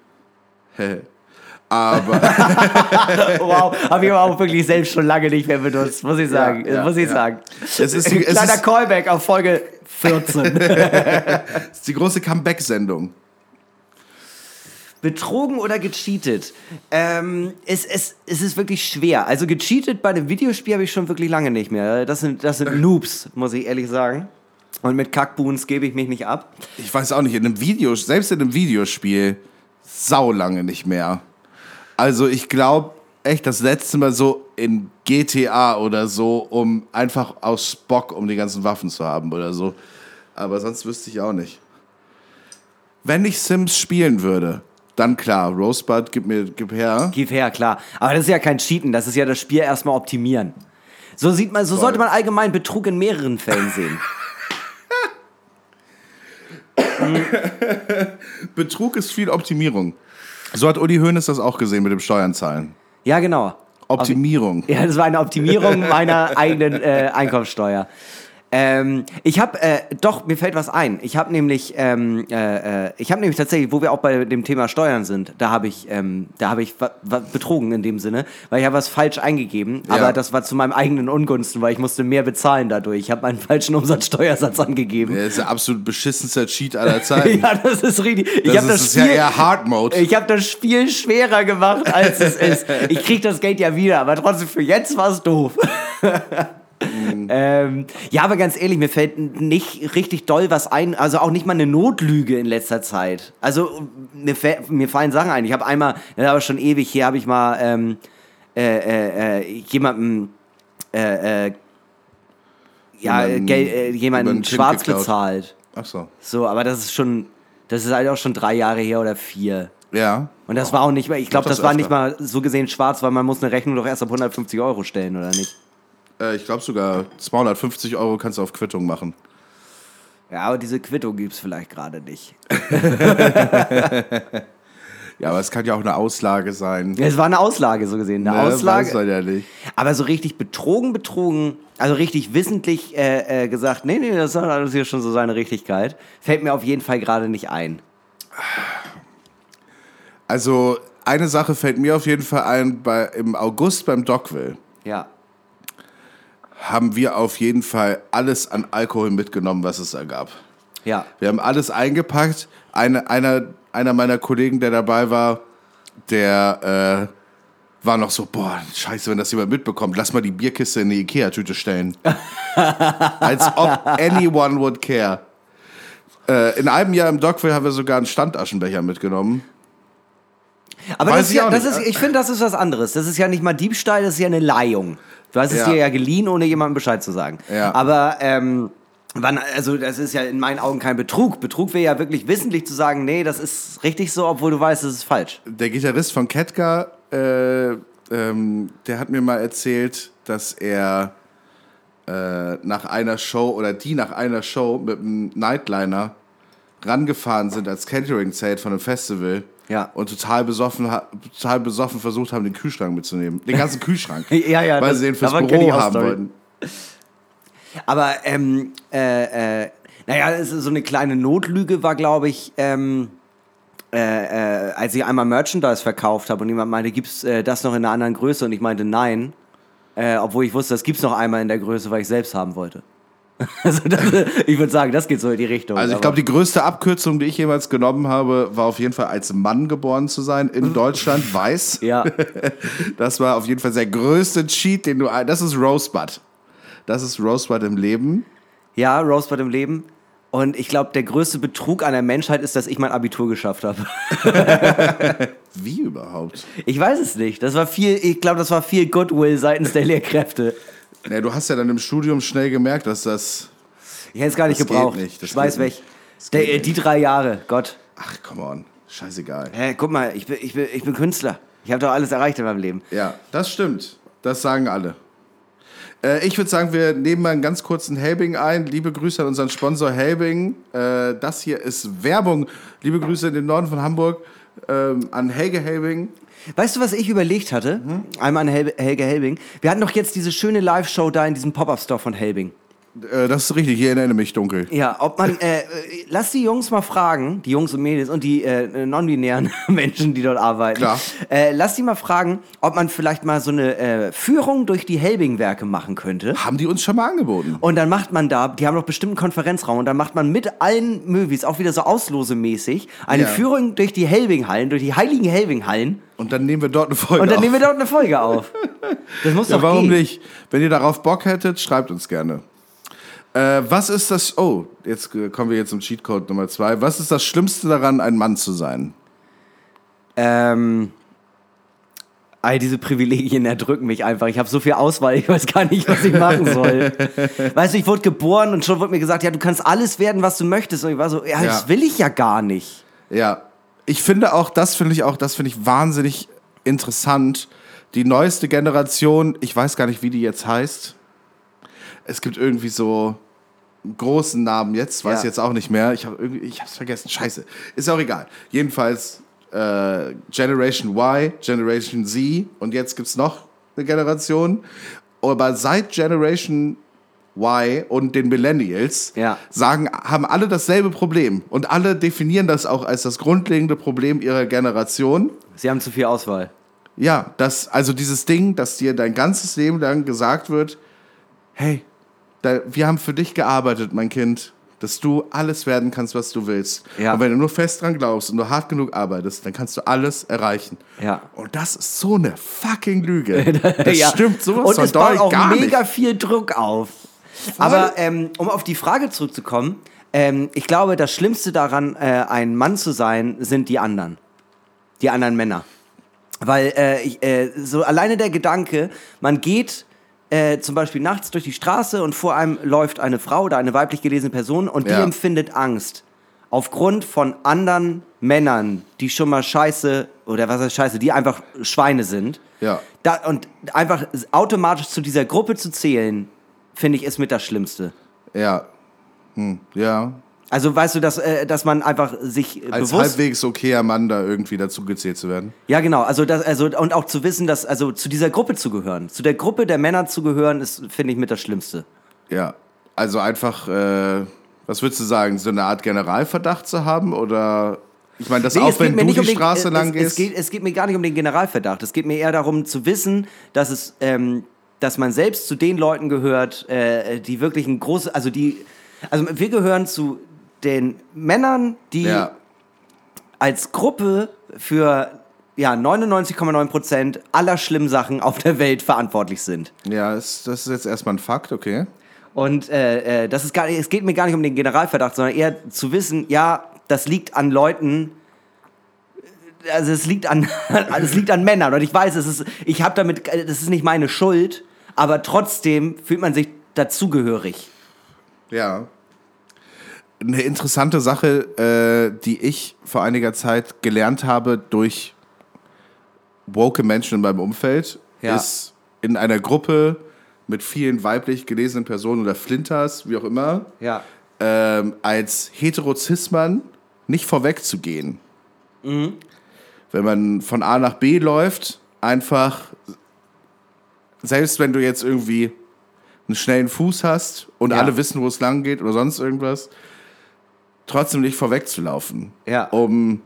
Aber Wow, habe ich aber auch wirklich selbst schon lange nicht mehr benutzt, muss ich sagen. ja, muss ich ja. sagen. es ist die, Kleiner ist, Callback auf Folge 14. es ist die große Comeback-Sendung. Betrogen oder gecheatet? Ähm, es, es, es ist wirklich schwer. Also gecheatet bei einem Videospiel habe ich schon wirklich lange nicht mehr. Das sind, das sind Noobs, muss ich ehrlich sagen. Und mit Kackboons gebe ich mich nicht ab. Ich weiß auch nicht, in einem Video, selbst in einem Videospiel, sau lange nicht mehr. Also ich glaube echt das letzte Mal so in GTA oder so, um einfach aus Bock, um die ganzen Waffen zu haben oder so. Aber sonst wüsste ich auch nicht. Wenn ich Sims spielen würde, dann klar, Rosebud, gib mir, gib her. Gib her, klar. Aber das ist ja kein Cheaten, das ist ja das Spiel erstmal optimieren. So sieht man, so sollte man allgemein Betrug in mehreren Fällen sehen. Betrug ist viel Optimierung. So hat Uli Hoeneß das auch gesehen mit dem Steuernzahlen. Ja, genau. Optimierung. Ja, das war eine Optimierung meiner eigenen äh, Einkommensteuer. Ähm, ich habe, äh, doch, mir fällt was ein. Ich habe nämlich, ähm, äh, äh, ich habe nämlich tatsächlich, wo wir auch bei dem Thema Steuern sind, da habe ich, ähm, da habe ich betrogen in dem Sinne, weil ich habe was falsch eingegeben, Ja. aber das war zu meinem eigenen Ungunsten, weil ich musste mehr bezahlen dadurch. Ich habe meinen falschen Umsatzsteuersatz angegeben. Der ist der absolut beschissenster Cheat aller Zeiten. Ja, das ist richtig. Ich das ist, das ist ja Spiel, eher Hard Mode. ich habe das Spiel schwerer gemacht, als es ist. Ich krieg das Geld ja wieder, aber trotzdem für jetzt war es doof. ähm, ja, aber ganz ehrlich, mir fällt nicht richtig doll was ein, also auch nicht mal eine Notlüge in letzter Zeit. Also mir, mir fallen Sachen ein. Ich habe einmal, das ist aber schon ewig her, habe ich mal ähm, äh, äh, äh, jemandem äh, äh, ja, Jemanden- äh, jemanden schwarz bezahlt. Ach so. So, aber das ist schon, das ist halt auch schon drei Jahre her oder vier. Ja. Und das war auch nicht mehr, ich glaube, das das war öfter. nicht mal so gesehen schwarz, weil man muss eine Rechnung doch erst ab 150 Euro stellen, oder nicht? Äh, ich glaube sogar 250 Euro kannst du auf Quittung machen. Ja, aber diese Quittung gibt's vielleicht gerade nicht. Ja, aber es kann ja auch eine Auslage sein. Es war eine Auslage, so gesehen. Eine Ne, Auslage. Weiß ja nicht. Aber so richtig betrogen, betrogen, also richtig wissentlich äh, äh, gesagt, nee, nee, das hat alles hier schon so seine Richtigkeit, fällt mir auf jeden Fall gerade nicht ein. Also, eine Sache fällt mir auf jeden Fall ein, bei, im August beim Dogville Ja. Haben wir auf jeden Fall alles an Alkohol mitgenommen, was es da gab. Ja. Wir haben alles eingepackt. Eine, einer, einer meiner Kollegen, der dabei war, der äh, war noch so, boah, scheiße, wenn das jemand mitbekommt, lass mal die Bierkiste in die Ikea-Tüte stellen. Als ob anyone would care. Äh, in einem Jahr im Dogville haben wir sogar einen Standaschenbecher mitgenommen. Aber Weiß das ist ich ja, das ist, ich finde, das ist was anderes. Das ist ja nicht mal Diebstahl, das ist ja eine Leihung. Du hast es Ja. dir ja geliehen, ohne jemandem Bescheid zu sagen. Ja. Aber ähm, wann, also das ist ja in meinen Augen kein Betrug. Betrug wäre ja wirklich wissentlich zu sagen, nee, das ist richtig so, obwohl du weißt, es ist falsch. Der Gitarrist von Ketka, äh, ähm, der hat mir mal erzählt, dass er äh, nach einer Show oder die nach einer Show mit einem Nightliner rangefahren sind als Catering-Zelt von einem Festival Ja. und total besoffen, total besoffen versucht haben, den Kühlschrank mitzunehmen. Den ganzen Kühlschrank. Ja, ja, Weil das- sie den fürs Büro haben wollten. Aber, ähm, äh, äh, naja, es ist so eine kleine Notlüge war, glaube ich, ähm, äh, äh, als ich einmal Merchandise verkauft habe und jemand meinte, gibt's äh, das noch in einer anderen Größe? Und ich meinte, nein. Äh, obwohl ich wusste, das gibt's noch einmal in der Größe, weil ich selbst haben wollte. also das, ich würde sagen, das geht so in die Richtung. Also ich glaube, die größte Abkürzung, die ich jemals genommen habe, war auf jeden Fall als Mann geboren zu sein in Deutschland, weiß. Ja, Das war auf jeden Fall der größte Cheat, den du. Das ist Rosebud. Das ist Rosebud im Leben. ja, Rosebud im Leben. Und ich glaube, der größte Betrug an der Menschheit ist, dass ich mein Abitur geschafft habe. Wie überhaupt? Ich weiß es nicht. Das war viel, ich glaube, das war viel Goodwill seitens der Lehrkräfte. Ja, du hast ja dann im Studium schnell gemerkt, dass das. Ich hätte es gar nicht gebraucht. nicht, das Schmeiß weg. nicht. Das Der, die drei Jahre, Gott. Ach, come on. Scheißegal. Hä, guck mal, ich bin, ich bin, ich bin Künstler. Ich habe doch alles erreicht in meinem Leben. Ja, das stimmt. Das sagen alle. Äh, ich würde sagen, wir nehmen mal einen ganz kurzen Helbing ein. Liebe Grüße an unseren Sponsor Helbing. Äh, das hier ist Werbung. Liebe Grüße in den Norden von Hamburg ähm, an Helge Helbing. Weißt du, was ich überlegt hatte? Einmal an Hel Helge Helbing. Wir hatten doch jetzt diese schöne Live-Show da in diesem Pop-Up-Store von Helbing. Äh, das ist richtig, ich erinnere mich dunkel. Ja, ob man, äh, äh, lass die Jungs mal fragen, die Jungs und Mädels und die äh, non-binären Menschen, die dort arbeiten. Klar. Äh, lass die mal fragen, ob man vielleicht mal so eine äh, Führung durch die Helbing-Werke machen könnte. Haben die uns schon mal angeboten? Und dann macht man da, die haben doch bestimmt einen Konferenzraum, und dann macht man mit allen Movies, auch wieder so auslosemäßig, eine Ja. Führung durch die Helbing-Hallen, durch die heiligen Helbing-Hallen. Und dann nehmen wir dort eine Folge Und dann auf. nehmen wir dort eine Folge auf. Das muss Ja, doch warum gehen. nicht? Wenn ihr darauf Bock hättet, schreibt uns gerne. Äh, was ist das? Oh, jetzt kommen wir jetzt zum Cheatcode Nummer zwei. Was ist das Schlimmste daran, ein Mann zu sein? Ähm, all diese Privilegien erdrücken mich einfach. Ich habe so viel Auswahl, ich weiß gar nicht, was ich machen soll. weißt du, ich wurde geboren und schon wurde mir gesagt, ja, du kannst alles werden, was du möchtest. Und ich war so, ja, Ja. das will ich ja gar nicht. Ja, ich finde auch, das finde ich auch, das finde ich wahnsinnig interessant. Die neueste Generation, ich weiß gar nicht, wie die jetzt heißt. Es gibt irgendwie so großen Namen jetzt, weiß Ja. jetzt auch nicht mehr. Ich habe ich habe es vergessen. Scheiße, ist auch egal. Jedenfalls äh, Generation Y, Generation Z und jetzt gibt's noch eine Generation. Aber seit Generation Y und den Millennials Ja. sagen, haben alle dasselbe Problem und alle definieren das auch als das grundlegende Problem ihrer Generation. Sie haben zu viel Auswahl. Ja, das, also dieses Ding, dass dir dein ganzes Leben lang gesagt wird, hey, da, wir haben für dich gearbeitet, mein Kind, dass du alles werden kannst, was du willst. Ja. Und wenn du nur fest dran glaubst und du hart genug arbeitest, dann kannst du alles erreichen. Ja. Und das ist so eine fucking Lüge. Das Ja. stimmt sowas Und von es baut auch gar mega nicht. viel Druck auf. Aber ähm, um auf die Frage zurückzukommen, ähm, ich glaube, das Schlimmste daran, äh, ein Mann zu sein, sind die anderen. Die anderen Männer. Weil äh, ich, äh, so alleine der Gedanke, man geht äh, zum Beispiel nachts durch die Straße und vor einem läuft eine Frau oder eine weiblich gelesene Person und die Ja. empfindet Angst. Aufgrund von anderen Männern, die schon mal scheiße, oder was heißt scheiße, die einfach Schweine sind. Ja. Da, und einfach automatisch zu dieser Gruppe zu zählen, finde ich, ist mit das Schlimmste. Ja. Hm, ja. Also weißt du, dass, äh, dass man einfach sich äh, Als bewusst... halbwegs okayer Mann da irgendwie dazu gezählt zu werden. Ja, genau. Also, das, also und auch zu wissen, dass also zu dieser Gruppe zu gehören, zu der Gruppe der Männer zu gehören, ist finde ich mit das Schlimmste. Ja. Also einfach, äh, was würdest du sagen, so eine Art Generalverdacht zu haben? Oder ich meine, dass Nee, auch wenn du nicht die um den- Straße es, lang gehst. Es geht, es geht mir gar nicht um den Generalverdacht. Es geht mir eher darum zu wissen, dass es, ähm, dass man selbst zu den Leuten gehört, äh, die wirklich ein großes, also die, also wir gehören zu den Männern, die ja. als Gruppe für ja 99,9 Prozent aller schlimmen Sachen auf der Welt verantwortlich sind. ja, ist, das ist jetzt erstmal ein Fakt, okay. Und äh, äh, das ist gar es geht mir gar nicht um den Generalverdacht, sondern eher zu wissen, ja, das liegt an Leuten, äh, also es liegt an, es liegt an Männern. Und ich weiß, es ist, ich habe damit, äh, das ist nicht meine Schuld, aber trotzdem fühlt man sich dazugehörig. Ja. Eine interessante Sache, äh, die ich vor einiger Zeit gelernt habe durch woke Menschen in meinem Umfeld, Ja. ist in einer Gruppe mit vielen weiblich gelesenen Personen oder Flinters, wie auch immer, Ja. ähm, als Heterozismann nicht vorwegzugehen. Wenn man von A nach B läuft, einfach, selbst wenn du jetzt irgendwie einen schnellen Fuß hast und Ja. alle wissen, wo es lang geht oder sonst irgendwas, trotzdem nicht vorwegzulaufen. Ja. Um,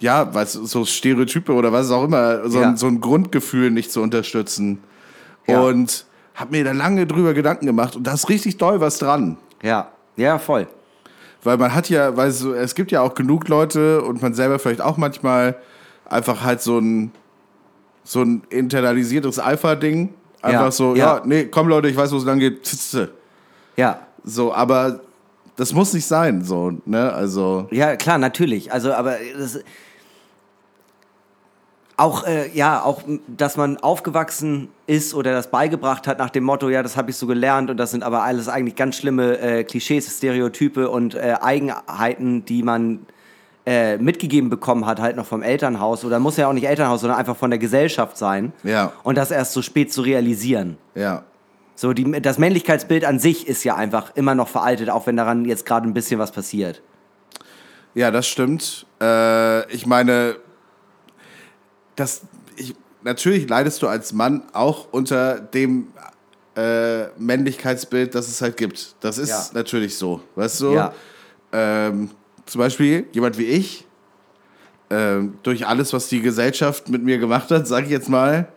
ja, was, so Stereotype oder was auch immer, so, Ja. ein, so ein Grundgefühl nicht zu unterstützen. Ja. Und habe mir da lange drüber Gedanken gemacht und da ist richtig doll was dran. Ja. Ja, voll. Weil man hat ja, weil so, es gibt ja auch genug Leute und man selber vielleicht auch manchmal einfach halt so ein, so ein internalisiertes Alpha-Ding. Einfach Ja, so, ja. nee, komm Leute, ich weiß, wo es lang geht. Ja. So, aber das muss nicht sein, so, ne? Also, Ja, klar, natürlich. Also, aber das, auch, äh, ja, auch, dass man aufgewachsen ist oder das beigebracht hat nach dem Motto, ja, das habe ich so gelernt und das sind aber alles eigentlich ganz schlimme äh, Klischees, Stereotype und äh, Eigenheiten, die man äh, mitgegeben bekommen hat, halt noch vom Elternhaus oder muss ja auch nicht Elternhaus, sondern einfach von der Gesellschaft sein. Ja. Und das erst so spät zu realisieren. ja. So, die, das Männlichkeitsbild an sich ist ja einfach immer noch veraltet, auch wenn daran jetzt gerade ein bisschen was passiert. Ja, das stimmt. Äh, ich meine, das, ich, natürlich leidest du als Mann auch unter dem äh, Männlichkeitsbild, das es halt gibt. Das ist Ja. natürlich so, weißt du? Ja. Ähm, zum Beispiel jemand wie ich, ähm, durch alles, was die Gesellschaft mit mir gemacht hat, sage ich jetzt mal,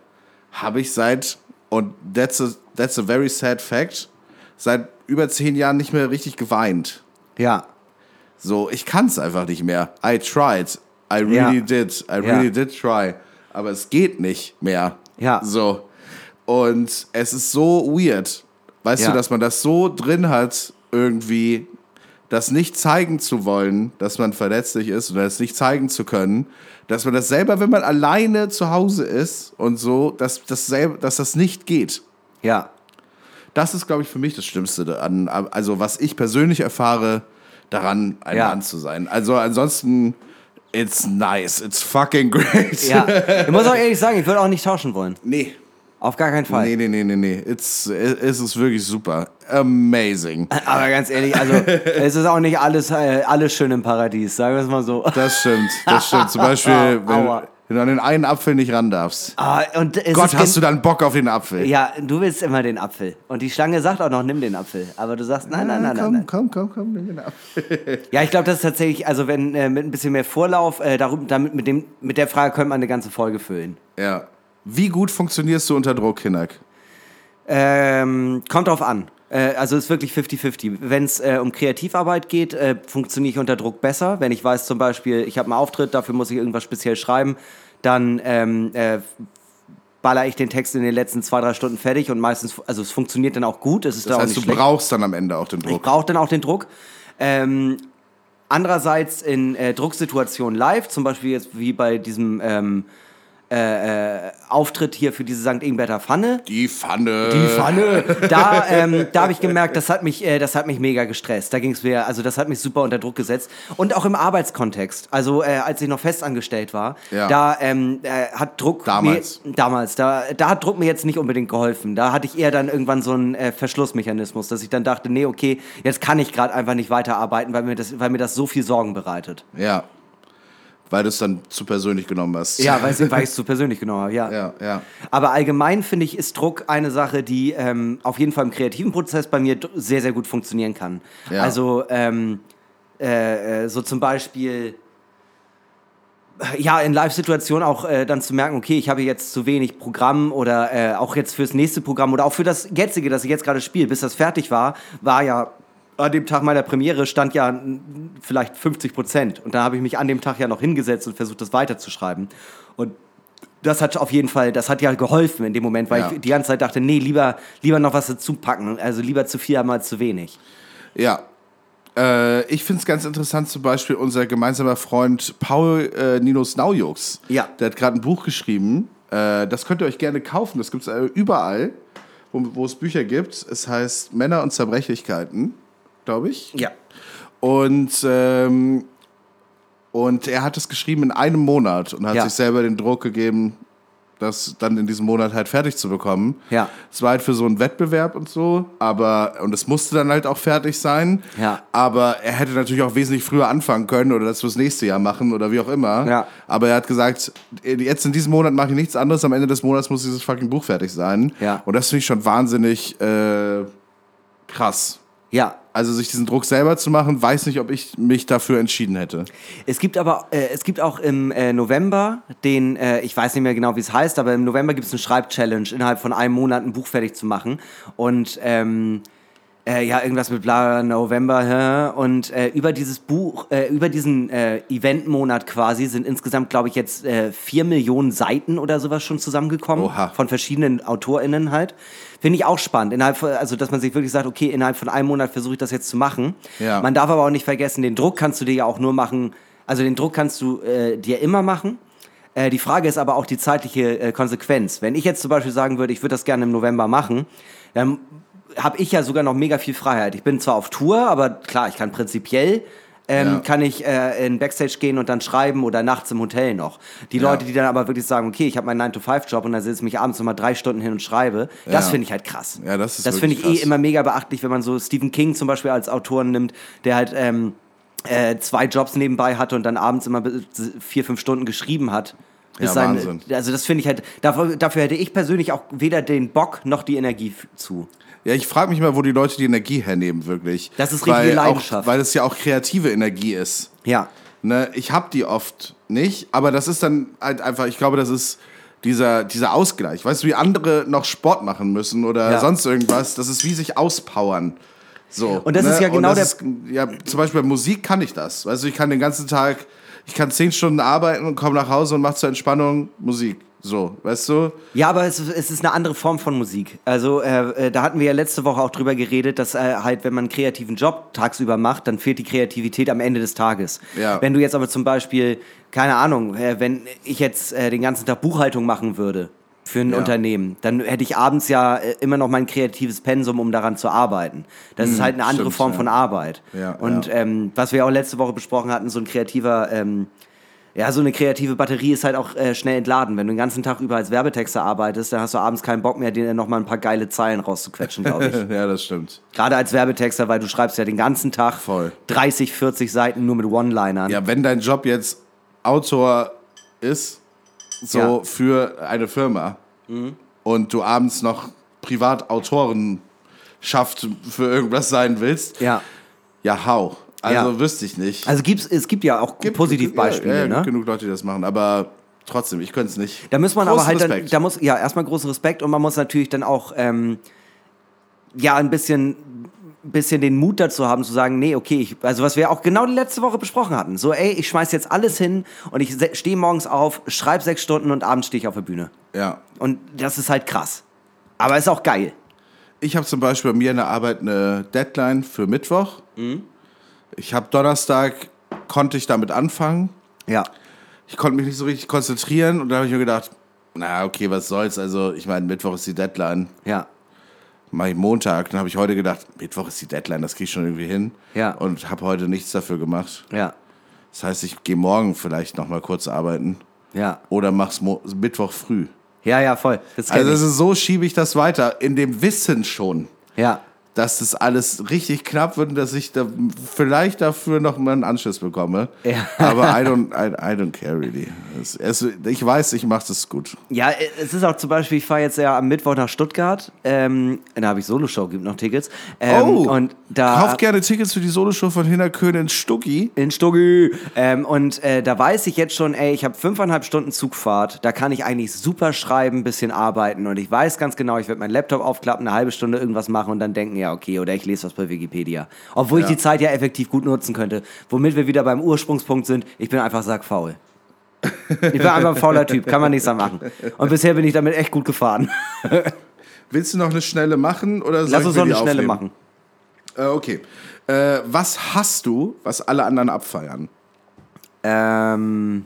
habe ich seit, und that's a, that's a very sad fact, seit über zehn Jahren nicht mehr richtig geweint. Ja. So, ich kann es einfach nicht mehr. I tried. I really Ja. did. I Ja. really did try. Aber es geht nicht mehr. Ja. So. Und es ist so weird. Weißt Ja. du, dass man das so drin hat, irgendwie, das nicht zeigen zu wollen, dass man verletzlich ist oder es nicht zeigen zu können, dass man das selber, wenn man alleine zu Hause ist und so, dass das, selber, dass das nicht geht. Ja. Das ist, glaube ich, für mich das Schlimmste an, also was ich persönlich erfahre, daran ein Ja. Mann zu sein. Also ansonsten, it's nice, it's fucking great. Ja, ich muss auch ehrlich sagen, ich würde auch nicht tauschen wollen. Nee. Auf gar keinen Fall. Nee, nee, nee, nee, nee. It's, es ist wirklich super. Amazing. Aber ganz ehrlich, also es ist auch nicht alles, äh, alles schön im Paradies, sagen wir es mal so. Das stimmt, das stimmt. Zum Beispiel, wenn, wenn du an den einen Apfel nicht ran darfst. Ah, Gott, hast du dann Bock auf den Apfel? Ja, du willst immer den Apfel. Und die Schlange sagt auch noch, nimm den Apfel. Aber du sagst, nein, nein, nein, nein. komm, nein. komm, komm, komm, nimm den Apfel. Ja, ich glaube, das ist tatsächlich, also wenn äh, mit ein bisschen mehr Vorlauf, äh, darum, damit, mit, dem, mit der Frage könnte man eine ganze Folge füllen. Ja. Wie gut funktionierst du unter Druck, Hinak? Ähm, kommt drauf an. Äh, also ist wirklich 50-50. Wenn es äh, um Kreativarbeit geht, äh, funktioniere ich unter Druck besser. Wenn ich weiß zum Beispiel, ich habe einen Auftritt, dafür muss ich irgendwas speziell schreiben, dann ähm, äh, baller ich den Text in den letzten zwei, drei Stunden fertig und meistens, also es funktioniert dann auch gut. Es ist Das da heißt, du schlecht. brauchst dann am Ende auch den Ich Druck. brauche dann auch den Druck. Ähm, andererseits in äh, Drucksituationen live, zum Beispiel jetzt wie bei diesem ähm, äh, äh, Auftritt hier für diese St. Ingberter Pfanne. Die Pfanne. Die Pfanne. Da, ähm, da habe ich gemerkt, das hat mich, äh, das hat mich mega gestresst. Da ging es mir, also das hat mich super unter Druck gesetzt. Und auch im Arbeitskontext. Also äh, als ich noch festangestellt war, Ja. da ähm, äh, hat Druck Damals. mir, damals, da, da hat Druck mir jetzt nicht unbedingt geholfen. Da hatte ich eher dann irgendwann so einen äh, Verschlussmechanismus, dass ich dann dachte, nee, okay, jetzt kann ich gerade einfach nicht weiterarbeiten, weil mir das, weil mir das so viel Sorgen bereitet. Ja. Weil du es dann zu persönlich genommen hast. Ja, weil ich es zu persönlich genommen habe, ja. Ja, ja. Aber allgemein finde ich, ist Druck eine Sache, die ähm, auf jeden Fall im kreativen Prozess bei mir sehr, sehr gut funktionieren kann. Ja. Also ähm, äh, äh, so zum Beispiel ja, in Live-Situationen auch äh, dann zu merken, okay, ich habe jetzt zu wenig Programm oder äh, auch jetzt fürs nächste Programm oder auch für das jetzige, das ich jetzt gerade spiele, bis das fertig war, war ja an dem Tag meiner Premiere stand ja vielleicht 50 Prozent. Und da habe ich mich an dem Tag ja noch hingesetzt und versucht, das weiterzuschreiben. Und das hat auf jeden Fall, das hat ja geholfen in dem Moment, weil Ja. ich die ganze Zeit dachte, nee, lieber, lieber noch was dazu packen. Also lieber zu viel als zu wenig. Ja. Äh, ich finde es ganz interessant, zum Beispiel unser gemeinsamer Freund Paul äh, Ninos Naujux. Ja. Der hat gerade ein Buch geschrieben. Äh, das könnt ihr euch gerne kaufen. Das gibt es äh, überall, wo es Bücher gibt. Es heißt Männer und Zerbrechlichkeiten, glaube ich. Ja. Und, ähm, und er hat es geschrieben in einem Monat und hat Ja. sich selber den Druck gegeben, das dann in diesem Monat halt fertig zu bekommen. Ja. Es war halt für so einen Wettbewerb und so, aber und es musste dann halt auch fertig sein. Ja. Aber er hätte natürlich auch wesentlich früher anfangen können oder das fürs nächste Jahr machen oder wie auch immer. Ja. Aber er hat gesagt, jetzt in diesem Monat mache ich nichts anderes, am Ende des Monats muss dieses fucking Buch fertig sein. Ja. Und das finde ich schon wahnsinnig äh, krass. Ja, Also sich diesen Druck selber zu machen, weiß nicht, ob ich mich dafür entschieden hätte. Es gibt aber, äh, es gibt auch im äh, November den, äh, ich weiß nicht mehr genau, wie es heißt, aber im November gibt es eine Schreibchallenge, innerhalb von einem Monat ein Buch fertig zu machen. Und ähm, äh, ja, irgendwas mit bla November. hä? Und äh, über dieses Buch, äh, über diesen Eventmonat quasi sind insgesamt, glaube ich, jetzt vier Millionen Seiten oder sowas schon zusammengekommen. Oha. Von verschiedenen AutorInnen halt. Finde ich auch spannend. Innerhalb von, also, dass man sich wirklich sagt, okay, innerhalb von einem Monat versuche ich das jetzt zu machen. Ja. Man darf aber auch nicht vergessen, den Druck kannst du dir ja auch nur machen, also den Druck kannst du äh, dir immer machen. Äh, die Frage ist aber auch die zeitliche äh, Konsequenz. Wenn ich jetzt zum Beispiel sagen würde, ich würde das gerne im November machen, dann habe ich ja sogar noch mega viel Freiheit. Ich bin zwar auf Tour, aber klar, ich kann prinzipiell ähm, Ja. kann ich äh, in Backstage gehen und dann schreiben oder nachts im Hotel noch. Die. Leute, die dann aber wirklich sagen, okay, ich habe meinen 9-to-5-Job und dann setze ich mich abends nochmal drei Stunden hin und schreibe, das finde ich halt krass. Ja, das ist Das finde ich eh krass. immer mega beachtlich, wenn man so Stephen King zum Beispiel als Autoren nimmt, der halt ähm, äh, zwei Jobs nebenbei hatte und dann abends immer bis vier, fünf Stunden geschrieben hat. Ja, sein- Wahnsinn. Also das finde ich halt, dafür, dafür hätte ich persönlich auch weder den Bock noch die Energie zu. Ja, ich frage mich mal, wo die Leute die Energie hernehmen, wirklich. Das ist richtige weil Leidenschaft. Auch, weil es ja auch kreative Energie ist. Ja. Ne, ich habe die oft nicht, aber das ist dann halt einfach, ich glaube, das ist dieser, dieser Ausgleich. Weißt du, wie andere noch Sport machen müssen oder Ja. sonst irgendwas, das ist wie sich auspowern. So, Und das ist ja genau das Ist, ja, zum Beispiel bei Musik kann ich das. Weißt du, ich kann den ganzen Tag, ich kann zehn Stunden arbeiten und komme nach Hause und mache zur Entspannung Musik. So, weißt du? Ja, aber es, ist- es ist eine andere Form von Musik. Also äh, äh, da hatten wir ja letzte Woche auch drüber geredet, dass äh, halt, wenn man einen kreativen Job tagsüber macht, dann fehlt die Kreativität am Ende des Tages. Ja. Wenn du jetzt aber zum Beispiel, keine Ahnung, äh, wenn ich jetzt äh, den ganzen Tag Buchhaltung machen würde für ein Ja. Unternehmen, dann hätte ich abends ja äh, immer noch mein kreatives Pensum, um daran zu arbeiten. Das ist halt eine andere stimmt, Form ja. von Arbeit. Ja, Und. Ähm, was wir auch letzte Woche besprochen hatten, so ein kreativer ähm, ja, so eine kreative Batterie ist halt auch äh, schnell entladen. Wenn du den ganzen Tag über als Werbetexter arbeitest, dann hast du abends keinen Bock mehr, dir noch mal ein paar geile Zeilen rauszuquetschen, glaube ich. ja, das stimmt. Gerade als Werbetexter, weil du schreibst ja den ganzen Tag Voll. 30, 40 Seiten nur mit One-Linern. Ja, wenn dein Job jetzt Autor ist, so Ja. für eine Firma und du abends noch Privatautorenschaft für irgendwas sein willst, Ja. ja, hau. Also Ja. wüsste ich nicht. Also gibt's, es gibt ja auch Gibt- Positivbeispiele, ja, ja, ne? genug Leute, die das machen, aber trotzdem, ich könnte es nicht. Da muss man Großen aber halt dann, Respekt. da muss, ja, erstmal großen Respekt und man muss natürlich dann auch, ähm, ja, ein bisschen, bisschen den Mut dazu haben, zu sagen, nee, okay, ich, also was wir auch genau die letzte Woche besprochen hatten, so, ey, ich schmeiß jetzt alles hin und ich stehe morgens auf, schreibe sechs Stunden und abends stehe ich auf der Bühne. Ja. Und das ist halt krass. Aber ist auch geil. Ich habe zum Beispiel bei mir in der Arbeit eine Deadline für Mittwoch. Mhm. Ich habe Donnerstag, konnte ich damit anfangen. Ja. Ich konnte mich nicht so richtig konzentrieren und da habe ich mir gedacht, Na, okay, was soll's. Also, ich meine, Mittwoch ist die Deadline. Ja. Mache ich Montag. Dann habe ich heute gedacht, Mittwoch ist die Deadline, das kriege ich schon irgendwie hin. Ja. Und habe heute nichts dafür gemacht. Ja. Das heißt, ich gehe morgen vielleicht noch mal kurz arbeiten. Ja. Oder mach's Mo Mittwoch früh. Ja, ja, voll. Also, so schiebe ich das weiter. In dem Wissen schon, Ja. Dass das alles richtig knapp wird und dass ich da vielleicht dafür noch mal einen Anschluss bekomme. Ja. Aber I don't, I, I don't care really. Es, es, ich weiß, ich mache das gut. Ja, es ist auch zum Beispiel, ich fahre jetzt ja am Mittwoch nach Stuttgart. Ähm, da habe ich Solo-Show, gibt noch Tickets. Ähm, oh, und da kauft gerne Tickets für die Soloshow von Hinterkön in Stuggi. in Stuggi. Ähm, und äh, da weiß ich jetzt schon, ey, ich habe fünfeinhalb Stunden Zugfahrt. Da kann ich eigentlich super schreiben, bisschen arbeiten. Und ich weiß ganz genau, ich werde meinen Laptop aufklappen, eine halbe Stunde irgendwas machen und dann denken, ja, okay, oder ich lese was bei Wikipedia. Obwohl ich Ja. die Zeit ja effektiv gut nutzen könnte. Womit wir wieder beim Ursprungspunkt sind, ich bin einfach sackfaul. Ich bin einfach ein fauler Typ, kann man nichts da machen. Und bisher bin ich damit echt gut gefahren. Willst du noch eine schnelle machen oder soll Lass ich uns noch eine die schnelle aufnehmen? machen. Äh, okay. Äh, was hast du, was alle anderen abfeiern? Ähm.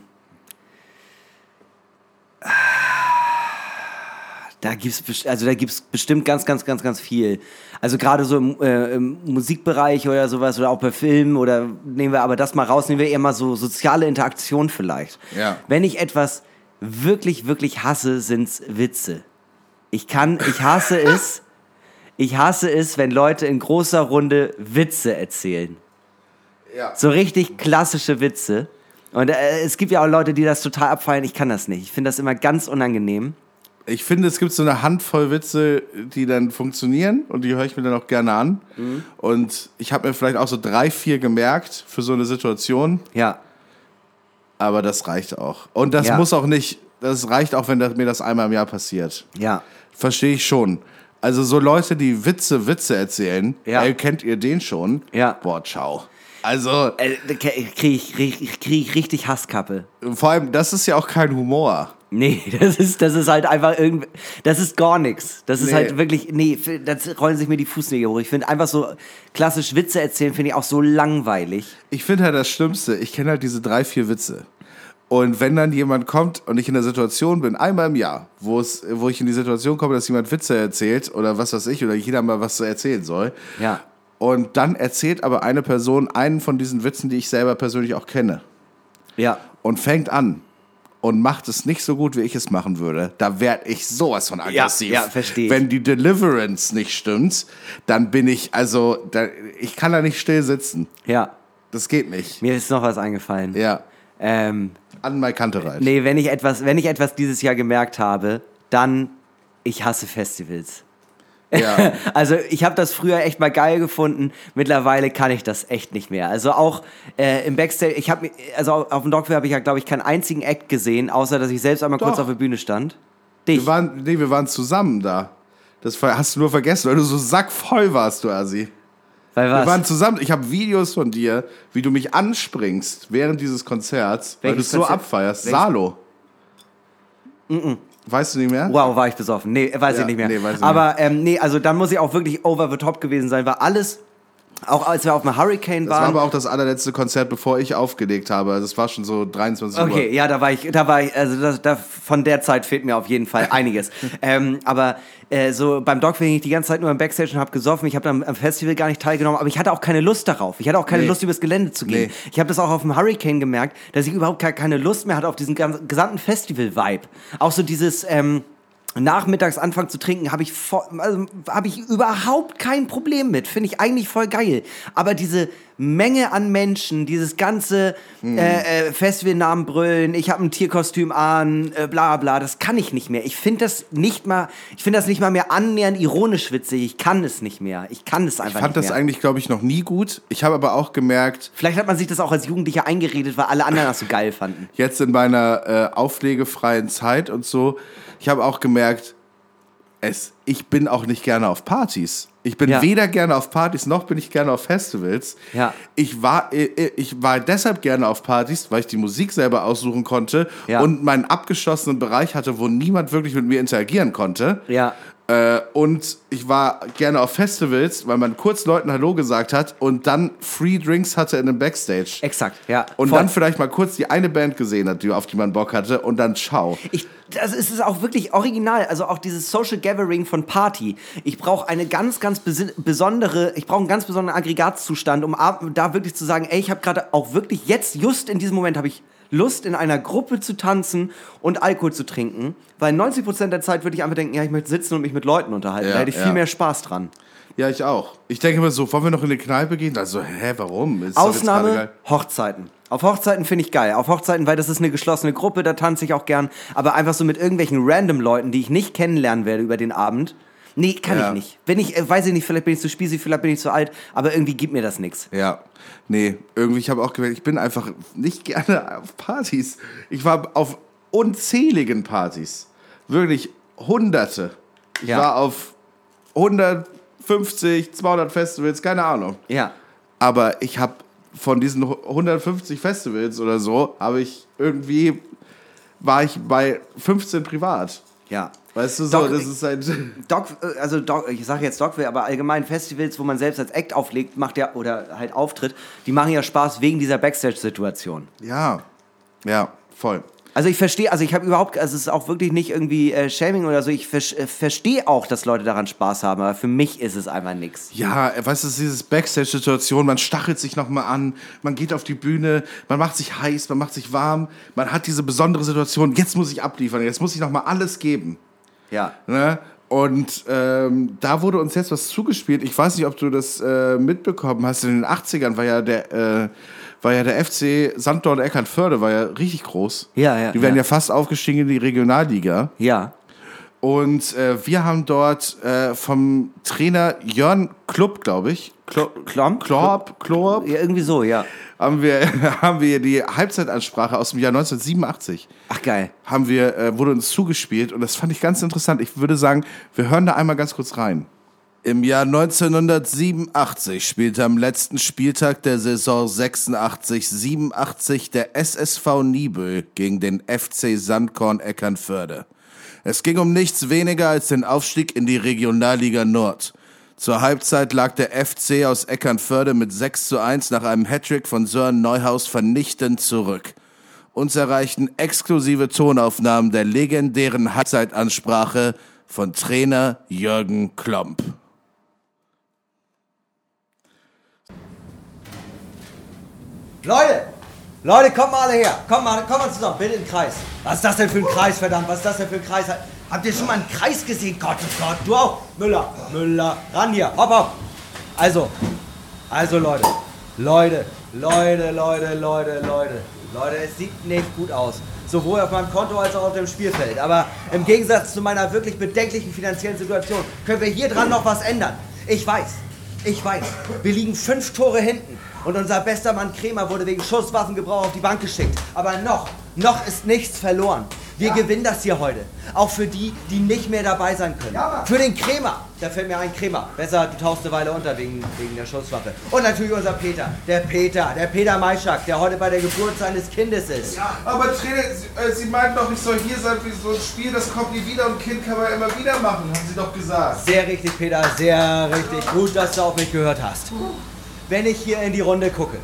Da gibt's also da gibt's bestimmt ganz ganz ganz ganz viel. Also gerade so im, äh, im Musikbereich oder sowas oder auch bei Filmen oder nehmen wir aber das mal raus, nehmen wir eher mal so soziale Interaktion vielleicht. Ja. Wenn ich etwas wirklich wirklich hasse, sind's Witze. Ich kann ich hasse es. Ich hasse es, wenn Leute in großer Runde Witze erzählen. Ja. So richtig klassische Witze. Und äh, es gibt ja auch Leute, die das total abfeiern. Ich kann das nicht. Ich finde das immer ganz unangenehm. Ich finde, es gibt so eine Handvoll Witze, die dann funktionieren und die höre ich mir dann auch gerne an. Mhm. Und ich habe mir vielleicht auch so drei, vier gemerkt für so eine Situation, Ja. aber das reicht auch. Und das Ja. muss auch nicht, das reicht auch, wenn das, mir das einmal im Jahr passiert. Ja. Verstehe ich schon. Also so Leute, die Witze, Witze erzählen, Ja. ey, kennt ihr den schon? Ja. Boah, ciao. Also, Äh, da kriege ich, krieg, krieg ich richtig Hasskappe. vor allem, das ist ja auch kein Humor. Nee, das ist, das ist halt einfach irgendwie. Das ist gar nichts. Das ist Nee. halt wirklich. Nee, das rollen sich mir die Fußnägel hoch. Ich finde einfach so klassisch Witze erzählen, finde ich auch so langweilig. Ich finde halt das Schlimmste, ich kenne halt diese drei, vier Witze. Und wenn dann jemand kommt und ich in der Situation bin, einmal im Jahr, wo, es, wo ich in die Situation komme, dass jemand Witze erzählt oder was weiß ich, oder jeder mal was zu erzählen soll. Ja. Und dann erzählt aber eine Person einen von diesen Witzen, die ich selber persönlich auch kenne. Ja. Und fängt an und macht es nicht so gut, wie ich es machen würde. Da werde ich sowas von aggressiv. ja, versteh ich. Wenn die Deliverance nicht stimmt, dann bin ich, also, da, ich kann da nicht still sitzen. Ja. Das geht nicht. Mir ist noch was eingefallen. Ja. Ähm, An meine Kante rein. Nee, wenn ich etwas, wenn ich etwas dieses Jahr gemerkt habe, dann ich hasse Festivals. Ja. Also ich habe das früher echt mal geil gefunden. Mittlerweile kann ich das echt nicht mehr. Also auch äh, im Backstage, ich habe also auf dem Dogfair habe ich ja glaube ich keinen einzigen Act gesehen, außer dass ich selbst einmal kurz Doch. auf der Bühne stand. Dich. Wir waren, nee, wir waren zusammen da. Das hast du nur vergessen, weil du so sackvoll warst, du Assi. Weil Wir was? waren zusammen. Ich habe Videos von dir, wie du mich anspringst während dieses Konzerts, weil du Welches es so abfeierst. Welches? Salo. Weißt du nicht mehr? Wow, war ich besoffen. Nee, weiß Ja, ich nicht mehr. nee, weiß ich Aber ähm, nee, also dann muss ich auch wirklich over the top gewesen sein, weil alles, auch als wir auf dem Hurricane Das war waren. aber auch das allerletzte Konzert, bevor ich aufgelegt habe. Also es war schon so 23 Uhr. Okay, ja, da war ich, da war ich, also das, da, von der Zeit fehlt mir auf jeden Fall einiges. ähm, aber äh, so beim Dogfair hing ich die ganze Zeit nur im Backstage und habe gesoffen. Ich habe am, am Festival gar nicht teilgenommen, aber ich hatte auch keine Lust darauf. Ich hatte auch keine Nee. Lust, übers Gelände zu gehen. Nee. Ich habe das auch auf dem Hurricane gemerkt, dass ich überhaupt ke- keine Lust mehr hatte auf diesen gesamten Festival-Vibe. Auch so dieses, ähm, nachmittags anfangen zu trinken, habe ich, also, hab ich überhaupt kein Problem mit. Finde ich eigentlich voll geil. Aber diese Menge an Menschen, dieses ganze Hm. äh, äh, Festivalnamen brüllen, ich habe ein Tierkostüm an, äh, bla bla, das kann ich nicht mehr. Ich finde das nicht mal, ich finde das nicht mal mehr annähernd ironisch witzig. Ich kann es nicht mehr. Ich kann es einfach Ich fand nicht das mehr. eigentlich, glaube ich, noch nie gut. Ich habe aber auch gemerkt, Vielleicht hat man sich das auch als Jugendlicher eingeredet, weil alle anderen das so geil fanden. jetzt in meiner äh, auflegefreien Zeit und so, ich habe auch gemerkt, es, ich bin auch nicht gerne auf Partys. Ich bin Ja. weder gerne auf Partys noch bin ich gerne auf Festivals. Ja. Ich war, äh, äh, ich war deshalb gerne auf Partys, weil ich die Musik selber aussuchen konnte Ja. und meinen abgeschlossenen Bereich hatte, wo niemand wirklich mit mir interagieren konnte. Ja. Äh, und ich war gerne auf Festivals, weil man kurz Leuten Hallo gesagt hat und dann Free Drinks hatte in einem Backstage. Exakt, ja. Und Voll. dann vielleicht mal kurz die eine Band gesehen hat, die, auf die man Bock hatte und dann ciao. Ich, das ist es auch wirklich original. Also auch dieses Social Gathering von Party. Ich brauche eine ganz, ganz besondere, ich brauche einen ganz besonderen Aggregatzustand, um da wirklich zu sagen, ey, ich habe gerade auch wirklich jetzt, just in diesem Moment, habe ich Lust, in einer Gruppe zu tanzen und Alkohol zu trinken. Weil 90% der Zeit würde ich einfach denken, ja, ich möchte sitzen und mich mit Leuten unterhalten. Ja, da hätte ich ja. viel mehr Spaß dran. Ja, ich auch. Ich denke immer so, wollen wir noch in eine Kneipe gehen? Also, hä, warum? Ist Ausnahme. Hochzeiten. Auf Hochzeiten finde ich geil. Auf Hochzeiten, weil das ist eine geschlossene Gruppe, da tanze ich auch gern. Aber einfach so mit irgendwelchen random Leuten, die ich nicht kennenlernen werde über den Abend. Nee, kann Ja. ich nicht. Wenn ich, äh, weiß ich nicht, vielleicht bin ich zu spießig, vielleicht bin ich zu alt, aber irgendwie gibt mir das nichts. Ja, nee, irgendwie, ich habe auch gemerkt, ich bin einfach nicht gerne auf Partys. Ich war auf unzähligen Partys. Wirklich hunderte. Ich Ja. war auf 150, 200 Festivals, keine Ahnung. Ja. Aber ich habe von diesen 150 Festivals oder so, habe ich irgendwie, war ich bei 15 privat. Ja. Weißt du so, Doch, das ist halt. Doc, äh, also Doc, ich sage jetzt Dogville, aber allgemein Festivals, wo man selbst als Act auflegt, macht ja, oder halt auftritt, die machen ja Spaß wegen dieser Backstage-Situation. Ja, ja, voll. Also ich verstehe, also ich habe überhaupt, also es ist auch wirklich nicht irgendwie äh, Shaming oder so, ich vers- äh, verstehe auch, dass Leute daran Spaß haben, aber für mich ist es einfach nichts. Ja, weißt du, es ist dieses Backstage-Situation, man stachelt sich nochmal an, man geht auf die Bühne, man macht sich heiß, man macht sich warm, man hat diese besondere Situation, jetzt muss ich abliefern, jetzt muss ich nochmal alles geben. Ja. Ne? Und ähm, da wurde uns jetzt was zugespielt. Ich weiß nicht, ob du das äh, mitbekommen hast. In den 80ern war ja der, äh, war ja der FC Sanddorn Eckernförde, war ja richtig groß. Ja, ja, Die werden ja. ja fast aufgestiegen in die Regionalliga. Ja. Und äh, wir haben dort äh, vom Trainer Jörn Klupp, glaube ich, Klo Klomp? Klopp, Klopp, ja, irgendwie so, ja. haben wir, haben wir die Halbzeitansprache aus dem Jahr 1987 Ach geil. haben wir, äh, wurde uns zugespielt und das fand ich ganz interessant. Ich würde sagen, wir hören da einmal ganz kurz rein. Im Jahr 1987 spielte am letzten Spieltag der Saison 86-87 der SSV Niebüll gegen den FC Sandkorn Eckernförde. Es ging um nichts weniger als den Aufstieg in die Regionalliga Nord. Zur Halbzeit lag der FC aus Eckernförde mit 6 zu 1 nach einem Hattrick von Sören Neuhaus vernichtend zurück. Uns erreichten exklusive Tonaufnahmen der legendären Halbzeitansprache von Trainer Jürgen Klomp. Leute! Leute, kommt mal alle her. Kommt mal, kommt mal zusammen. Bitte im Kreis. Was ist das denn für ein Kreis, verdammt? Was ist das denn für ein Kreis? Habt ihr schon mal einen Kreis gesehen? Gott, oh Gott. Du auch. Müller. Müller. Ran hier. Hopp, hopp. Also. Also, Leute. Leute. Leute, Leute, Leute, Leute. Leute, es sieht nicht gut aus. Sowohl auf meinem Konto als auch auf dem Spielfeld. Aber im Gegensatz zu meiner wirklich bedenklichen finanziellen Situation können wir hier dran noch was ändern. Ich weiß. Ich weiß, wir liegen fünf Tore hinten und unser bester Mann Kremer wurde wegen Schusswaffengebrauch auf die Bank geschickt. Aber noch, noch ist nichts verloren. Wir gewinnen das hier heute. Auch für die, die nicht mehr dabei sein können. für den Kremer. Da fällt mir ein Kremer. Besser, du tauchst eine Weile unter wegen, wegen der Schusswaffe. Und natürlich unser Peter. Der Peter. Der Peter Maischak, der heute bei der Geburt seines Kindes ist. Aber Trainer, Sie, äh, Sie meinten doch, ich soll hier sein für so ein Spiel, das kommt nie wieder und ein Kind kann man immer wieder machen, haben Sie doch gesagt. Sehr richtig, Peter, sehr richtig. Gut, dass du auf mich gehört hast. Wenn ich hier in die Runde gucke,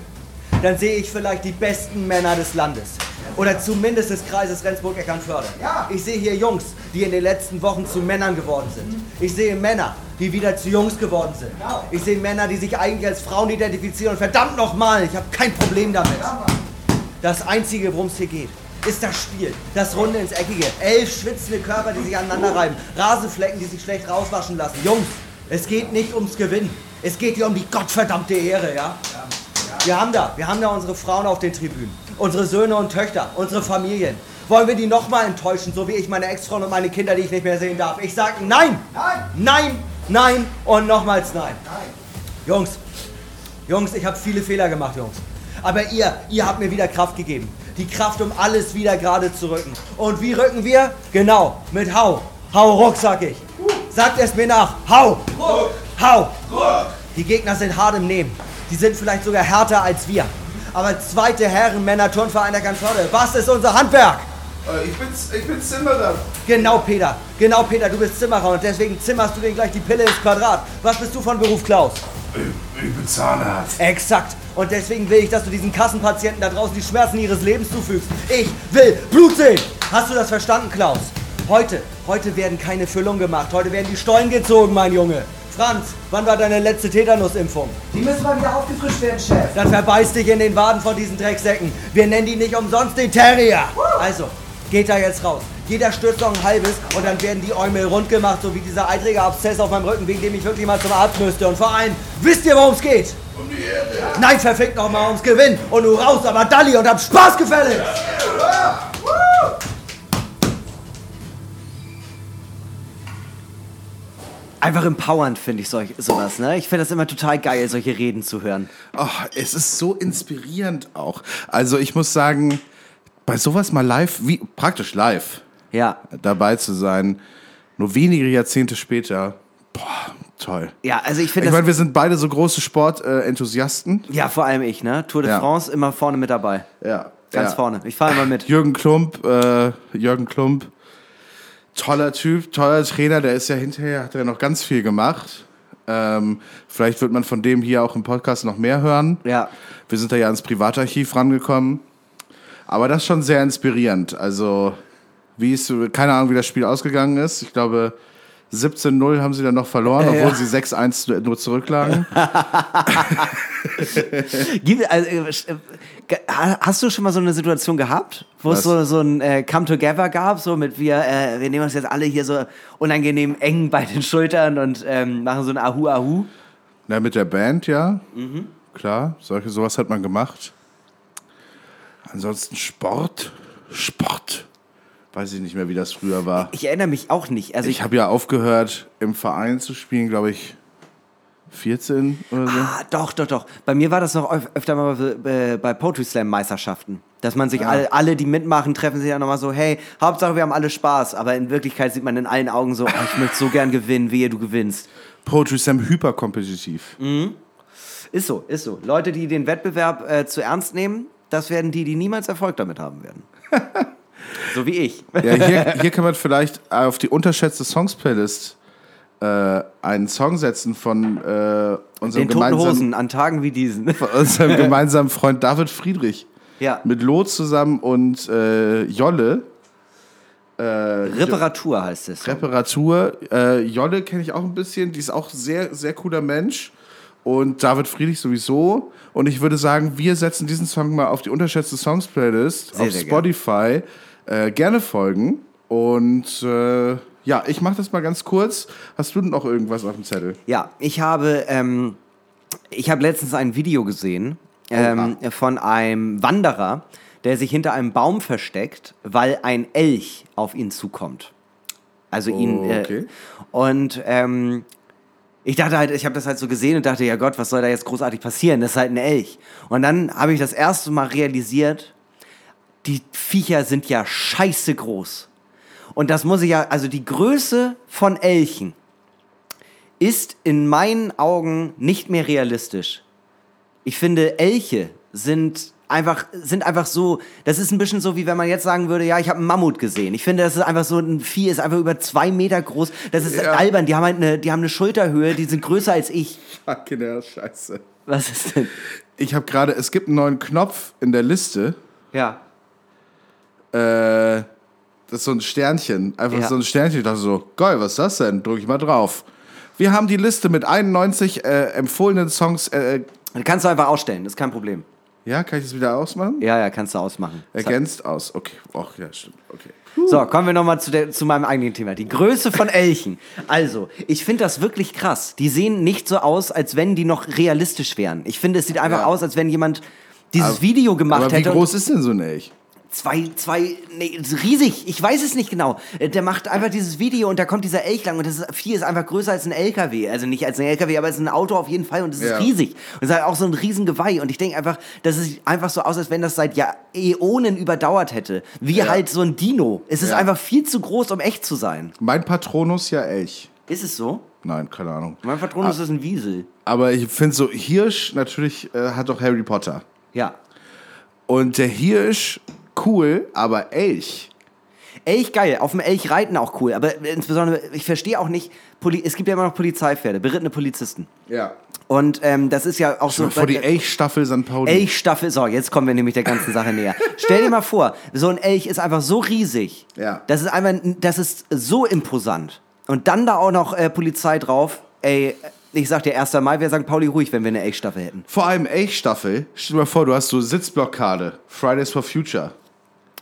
dann sehe ich vielleicht die besten Männer des Landes. Oder zumindest des Kreises Rendsburg-Eckernförde. Ich sehe hier Jungs, die in den letzten Wochen zu Männern geworden sind. Ich sehe Männer, die wieder zu Jungs geworden sind. Ich sehe Männer, die sich eigentlich als Frauen identifizieren. Und verdammt nochmal, ich habe kein Problem damit. Das Einzige, worum es hier geht, ist das Spiel. Das Runde ins Eckige. Elf schwitzende Körper, die sich aneinander reiben. Rasenflecken, die sich schlecht rauswaschen lassen. Jungs, es geht nicht ums Gewinnen. Es geht hier um die gottverdammte Ehre, ja? Wir haben da, wir haben da unsere Frauen auf den Tribünen. Unsere Söhne und Töchter, unsere Familien. Wollen wir die nochmal enttäuschen, so wie ich meine Ex-Frau und meine Kinder, die ich nicht mehr sehen darf? Ich sag nein! Nein! Nein! Nein und nochmals nein! Jungs, Jungs, ich habe viele Fehler gemacht, Jungs. Aber ihr, ihr habt mir wieder Kraft gegeben. Die Kraft, um alles wieder gerade zu rücken. Und wie rücken wir? Genau, mit Hau. Hau ruck, sag ich. Sagt es mir nach. Hau! Hau! Die Gegner sind hart im Nehmen. Die sind vielleicht sogar härter als wir. Aber zweite Herren Männer Turnverein der Kanzode, was ist unser Handwerk? Äh, ich, bin, ich bin Zimmerer. Genau, Peter. Genau, Peter, du bist Zimmerer und deswegen zimmerst du dir gleich die Pille ins Quadrat. Was bist du von Beruf, Klaus? Ich, ich bin Zahnarzt. Exakt. Und deswegen will ich, dass du diesen Kassenpatienten da draußen die Schmerzen ihres Lebens zufügst. Ich will Blut sehen. Hast du das verstanden, Klaus? Heute, heute werden keine Füllungen gemacht. Heute werden die Stollen gezogen, mein Junge. Franz, wann war deine letzte Tetanusimpfung? Die müssen mal wieder aufgefrischt werden, Chef. Dann verbeiß dich in den Waden von diesen Drecksäcken. Wir nennen die nicht umsonst den Terrier. Also, geht da jetzt raus. Jeder stürzt noch ein halbes und dann werden die Äumel rund gemacht, so wie dieser eitrige Abszess auf meinem Rücken, wegen dem ich wirklich mal zum Arzt müsste. Und vor allem, wisst ihr, worum es geht? Um die Erde. Nein, verfickt noch mal ums Gewinn. Und du raus, aber Dalli und hab Spaß gefällig. Einfach empowernd finde ich solch, sowas, ne? Ich finde das immer total geil, solche Reden zu hören. Oh, es ist so inspirierend auch. Also ich muss sagen, bei sowas mal live, wie praktisch live Ja. dabei zu sein, nur wenige Jahrzehnte später, boah, toll. Ja, also ich finde Ich meine, wir sind beide so große Sportenthusiasten. ja, vor allem ich, ne? Tour de Ja. France immer vorne mit dabei. ja, Ganz ja. vorne. Ich fahre immer mit. Jürgen Klump, äh, Jürgen Klump, toller Typ, toller Trainer, der ist ja hinterher, hat er noch ganz viel gemacht. Ähm, vielleicht wird man von dem hier auch im Podcast noch mehr hören. Ja. Wir sind da ja ans Privatarchiv rangekommen. Aber das ist schon sehr inspirierend. Also, wie ist, keine Ahnung, wie das Spiel ausgegangen ist. Ich glaube, 17-0 haben sie dann noch verloren, Ja. obwohl sie 6-1 nur zurücklagen. Also, äh, äh, hast du schon mal so eine Situation gehabt, wo es Was? so, so ein äh, Come-Together gab, so mit wir, äh, wir nehmen uns jetzt alle hier so unangenehm eng bei den Schultern und ähm, machen so ein Ahu-Ahu? Na, mit der Band, ja. Klar, solche, sowas hat man gemacht. Ansonsten Sport. Sport. Weiß ich nicht mehr, wie das früher war. Ich erinnere mich auch nicht. Also Ich ich, habe ja aufgehört, im Verein zu spielen, glaube ich, 14 oder so. Ah, doch, doch, doch. Bei mir war das noch öf öfter mal bei, bei Poetry Slam Meisterschaften. Dass man sich alle, alle, die mitmachen, treffen sich ja nochmal so, hey, Hauptsache wir haben alle Spaß. Aber in Wirklichkeit sieht man in allen Augen so, oh, ich möchte so gern gewinnen, wehe du gewinnst. Poetry Slam hyperkompetitiv. Ist so, ist so. Leute, die den Wettbewerb äh, zu ernst nehmen, das werden die, die niemals Erfolg damit haben werden. so wie ich. Ja, hier, hier kann man vielleicht auf die unterschätzte Songs-Playlist äh, einen Song setzen von, äh, unserem, Den gemeinsamen, Hosen an Tagen wie diesen. von unserem gemeinsamen Freund David Friedrich. ja. Mit Lot zusammen und äh, Jolle. Äh, Reparatur heißt es. Reparatur. Äh, Jolle kenne ich auch ein bisschen. Die ist auch sehr, sehr cooler Mensch. Und David Friedrich sowieso. Und ich würde sagen, wir setzen diesen Song mal auf die unterschätzte Songs-Playlist auf sehr Spotify. Äh, gerne folgen. Und äh, ja, ich mache das mal ganz kurz. Hast du denn noch irgendwas auf dem Zettel? Ja, ich habe, ähm, ich habe letztens ein Video gesehen ähm, von einem Wanderer, der sich hinter einem Baum versteckt, weil ein Elch auf ihn zukommt. Also ihn. Oh, okay. Äh, und ähm, ich dachte halt, ich habe das halt so gesehen und dachte, ja Gott, was soll da jetzt großartig passieren? Das ist halt ein Elch. Und dann habe ich das erste Mal realisiert, die Viecher sind ja scheiße groß. Und das muss ich ja, also die Größe von Elchen ist in meinen Augen nicht mehr realistisch. Ich finde, Elche sind einfach, sind einfach so, das ist ein bisschen so, wie wenn man jetzt sagen würde, ja, ich habe einen Mammut gesehen. Ich finde, das ist einfach so, ein Vieh ist einfach über zwei Meter groß. Das ist Ja. albern. Die haben halt eine, die haben eine Schulterhöhe, die sind größer als ich. Fucking hell, scheiße. Was ist denn? Ich habe gerade, es gibt einen neuen Knopf in der Liste. Ja. Äh, das ist so ein Sternchen. Einfach Ja. so ein Sternchen. Ich dachte so, geil, was ist das denn? Drück ich mal drauf. Wir haben die Liste mit 91 äh, empfohlenen Songs. Äh, äh, kannst du einfach ausstellen, das ist kein Problem. ja, kann ich das wieder ausmachen? Ja, ja, kannst du ausmachen. Ergänzt aus. Okay. Och, ja, stimmt. Okay. So, kommen wir nochmal zu, der- zu meinem eigenen Thema. Die Größe von Elchen. Also, ich finde das wirklich krass. Die sehen nicht so aus, als wenn die noch realistisch wären. Ich finde, es sieht einfach Ja. aus, als wenn jemand dieses Video gemacht Aber wie hätte. und- groß ist denn so ein Elch? Zwei, zwei, nee, riesig. Ich weiß es nicht genau. Äh, Der macht einfach dieses Video und da kommt dieser Elch lang und das Vieh ist einfach größer als ein LKW. Also nicht als ein LKW, aber es ist ein Auto auf jeden Fall und es Ja. ist riesig. Und es hat auch so ein riesen Geweih und ich denke einfach, das sieht einfach so aus, als wenn das seit Jahr, Äonen überdauert hätte. Wie Ja. halt so ein Dino. Es ist Ja. einfach viel zu groß, um echt zu sein. Mein Patronus ja Elch. Ist es so? Nein, keine Ahnung. Mein Patronus ist ein Wiesel. Aber ich finde so, Hirsch natürlich äh, hat doch Harry Potter. Ja. Und der Hirsch, cool, aber Elch. Elch geil, auf dem Elch reiten auch cool, aber insbesondere, ich verstehe auch nicht, Poli es gibt ja immer noch Polizeipferde, berittene Polizisten. Ja. Und ähm, das ist ja auch so. Vor die Elchstaffel St. Pauli. Elchstaffel, so, jetzt kommen wir nämlich der ganzen Sache näher. Stell dir mal vor, so ein Elch ist einfach so riesig. Ja. Das ist einfach, das ist so imposant. Und dann da auch noch äh, Polizei drauf. Ey, ich sag dir, 1. Mai wäre St. Pauli ruhig, wenn wir eine Elchstaffel hätten. Vor allem Elchstaffel. Stell dir mal vor, du hast so Sitzblockade. Fridays for Future.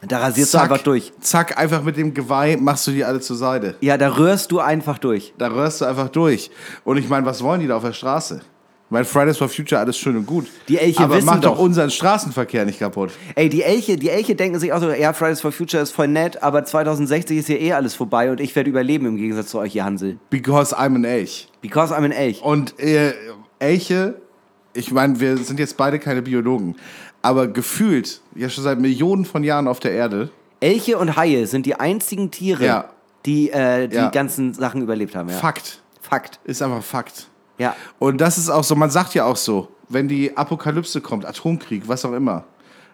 Da rasierst du einfach durch. Zack, einfach mit dem Geweih machst du die alle zur Seite. Ja, da rührst du einfach durch. Da rührst du einfach durch. Und ich meine, was wollen die da auf der Straße? Ich meine, Fridays for Future, alles schön und gut. Die Elche Aber wissen macht doch doch. unseren Straßenverkehr nicht kaputt. Ey, die Elche, die Elche denken sich auch so, ja, Fridays for Future ist voll nett, aber 2060 ist hier eh alles vorbei und ich werde überleben im Gegensatz zu euch, ihr Hansel. Because I'm an Elch. Because I'm an Elch. Und äh, Elche, ich meine, wir sind jetzt beide keine Biologen, aber gefühlt, ja schon seit Millionen von Jahren auf der Erde, Elche und Haie sind die einzigen Tiere, Ja. die äh, die Ja. ganzen Sachen überlebt haben. Ja. Fakt. Fakt. Ist einfach Fakt. Ja. Und das ist auch so, man sagt ja auch so, wenn die Apokalypse kommt, Atomkrieg, was auch immer,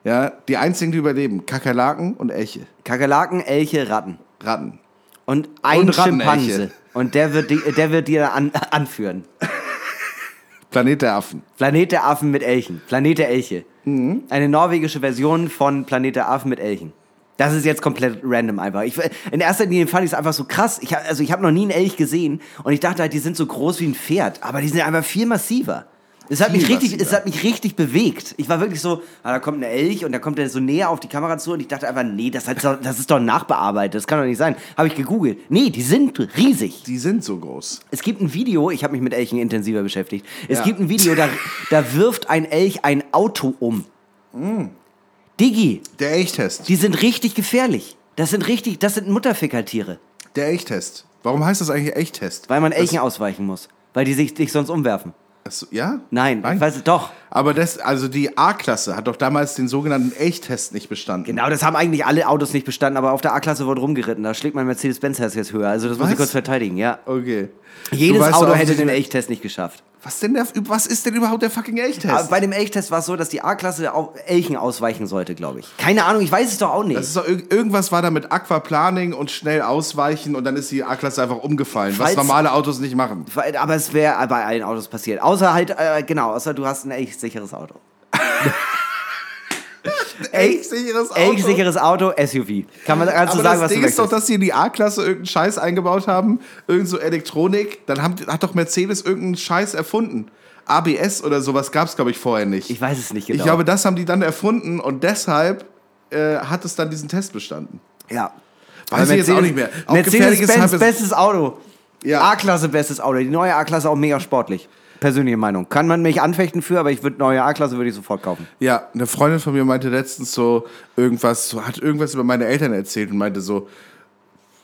ja, die einzigen, die überleben, Kakerlaken und Elche, Kakerlaken, Elche, Ratten. Ratten. Und ein Und. Schimpanse. Und der wird, die, der wird dir an, anführen. Planet der Affen. Planet der Affen mit Elchen. Planet der Elche. Mhm. Eine norwegische Version von Planet der Affen mit Elchen. Das ist jetzt komplett random einfach. Ich, in erster Linie fand ich es einfach so krass. Ich, also ich habe noch nie einen Elch gesehen und ich dachte halt, die sind so groß wie ein Pferd, aber die sind einfach viel massiver. Es hat, mich richtig, es hat mich richtig bewegt. Ich war wirklich so, ah, da kommt ein Elch und da kommt er so näher auf die Kamera zu und ich dachte einfach, nee, das, hat das ist doch nachbearbeitet, das kann doch nicht sein. Habe ich gegoogelt. Nee, die sind riesig. Die sind so groß. Es gibt ein Video, ich habe mich mit Elchen intensiver beschäftigt. Es Ja. gibt ein Video, da, da wirft ein Elch ein Auto um. Digi, Der Elchtest. die sind richtig gefährlich. Das sind richtig, das sind Mutterfickertiere, Der Elchtest. Warum heißt das eigentlich Elchtest? weil man Elchen ausweichen muss, weil die sich, sich sonst umwerfen. Das, ja? Nein, ich weiß es doch. Aber das, also die A-Klasse hat doch damals den sogenannten Elchtest nicht bestanden. Genau, das haben eigentlich alle Autos nicht bestanden, aber auf der A-Klasse wurde rumgeritten. Da schlägt mein Mercedes-Benz-Herz jetzt höher. Also das muss ich Was? kurz verteidigen, ja. Okay. Jedes weißt Auto hätte den Elchtest nicht geschafft. Was, denn der, was ist denn überhaupt der fucking Elchtest? Aber bei dem Elchtest war es so, dass die A-Klasse Elchen ausweichen sollte, glaube ich. Keine Ahnung, ich weiß es doch auch nicht. doch, irg- irgendwas war da mit Aquaplaning und schnell ausweichen und dann ist die A-Klasse einfach umgefallen, was Falls- normale Autos nicht machen. Aber es wäre bei allen Autos passiert. Außer halt, äh, genau, außer du hast ein echt sicheres Auto. Elchsicheres Auto. Echt sicheres Auto, SUV. Kann man Aber sagen, das was Ding du ist doch, dass sie in die A-Klasse irgendeinen Scheiß eingebaut haben, irgend so Elektronik. Dann haben, hat doch Mercedes irgendeinen Scheiß erfunden. ABS oder sowas gab es, glaube ich, vorher nicht. Ich weiß es nicht genau. Ich glaube, das haben die dann erfunden und deshalb äh, hat es dann diesen Test bestanden. ja. Weiß ich jetzt auch nicht mehr. Mercedes-Benz, Halbes- bestes Auto. Ja. A-Klasse, bestes Auto. Die neue A-Klasse auch mega sportlich. Persönliche Meinung. Kann man mich anfechten für, aber ich würde neue A-Klasse würde ich sofort kaufen. Ja, eine Freundin von mir meinte letztens so irgendwas, so, hat irgendwas über meine Eltern erzählt und meinte so,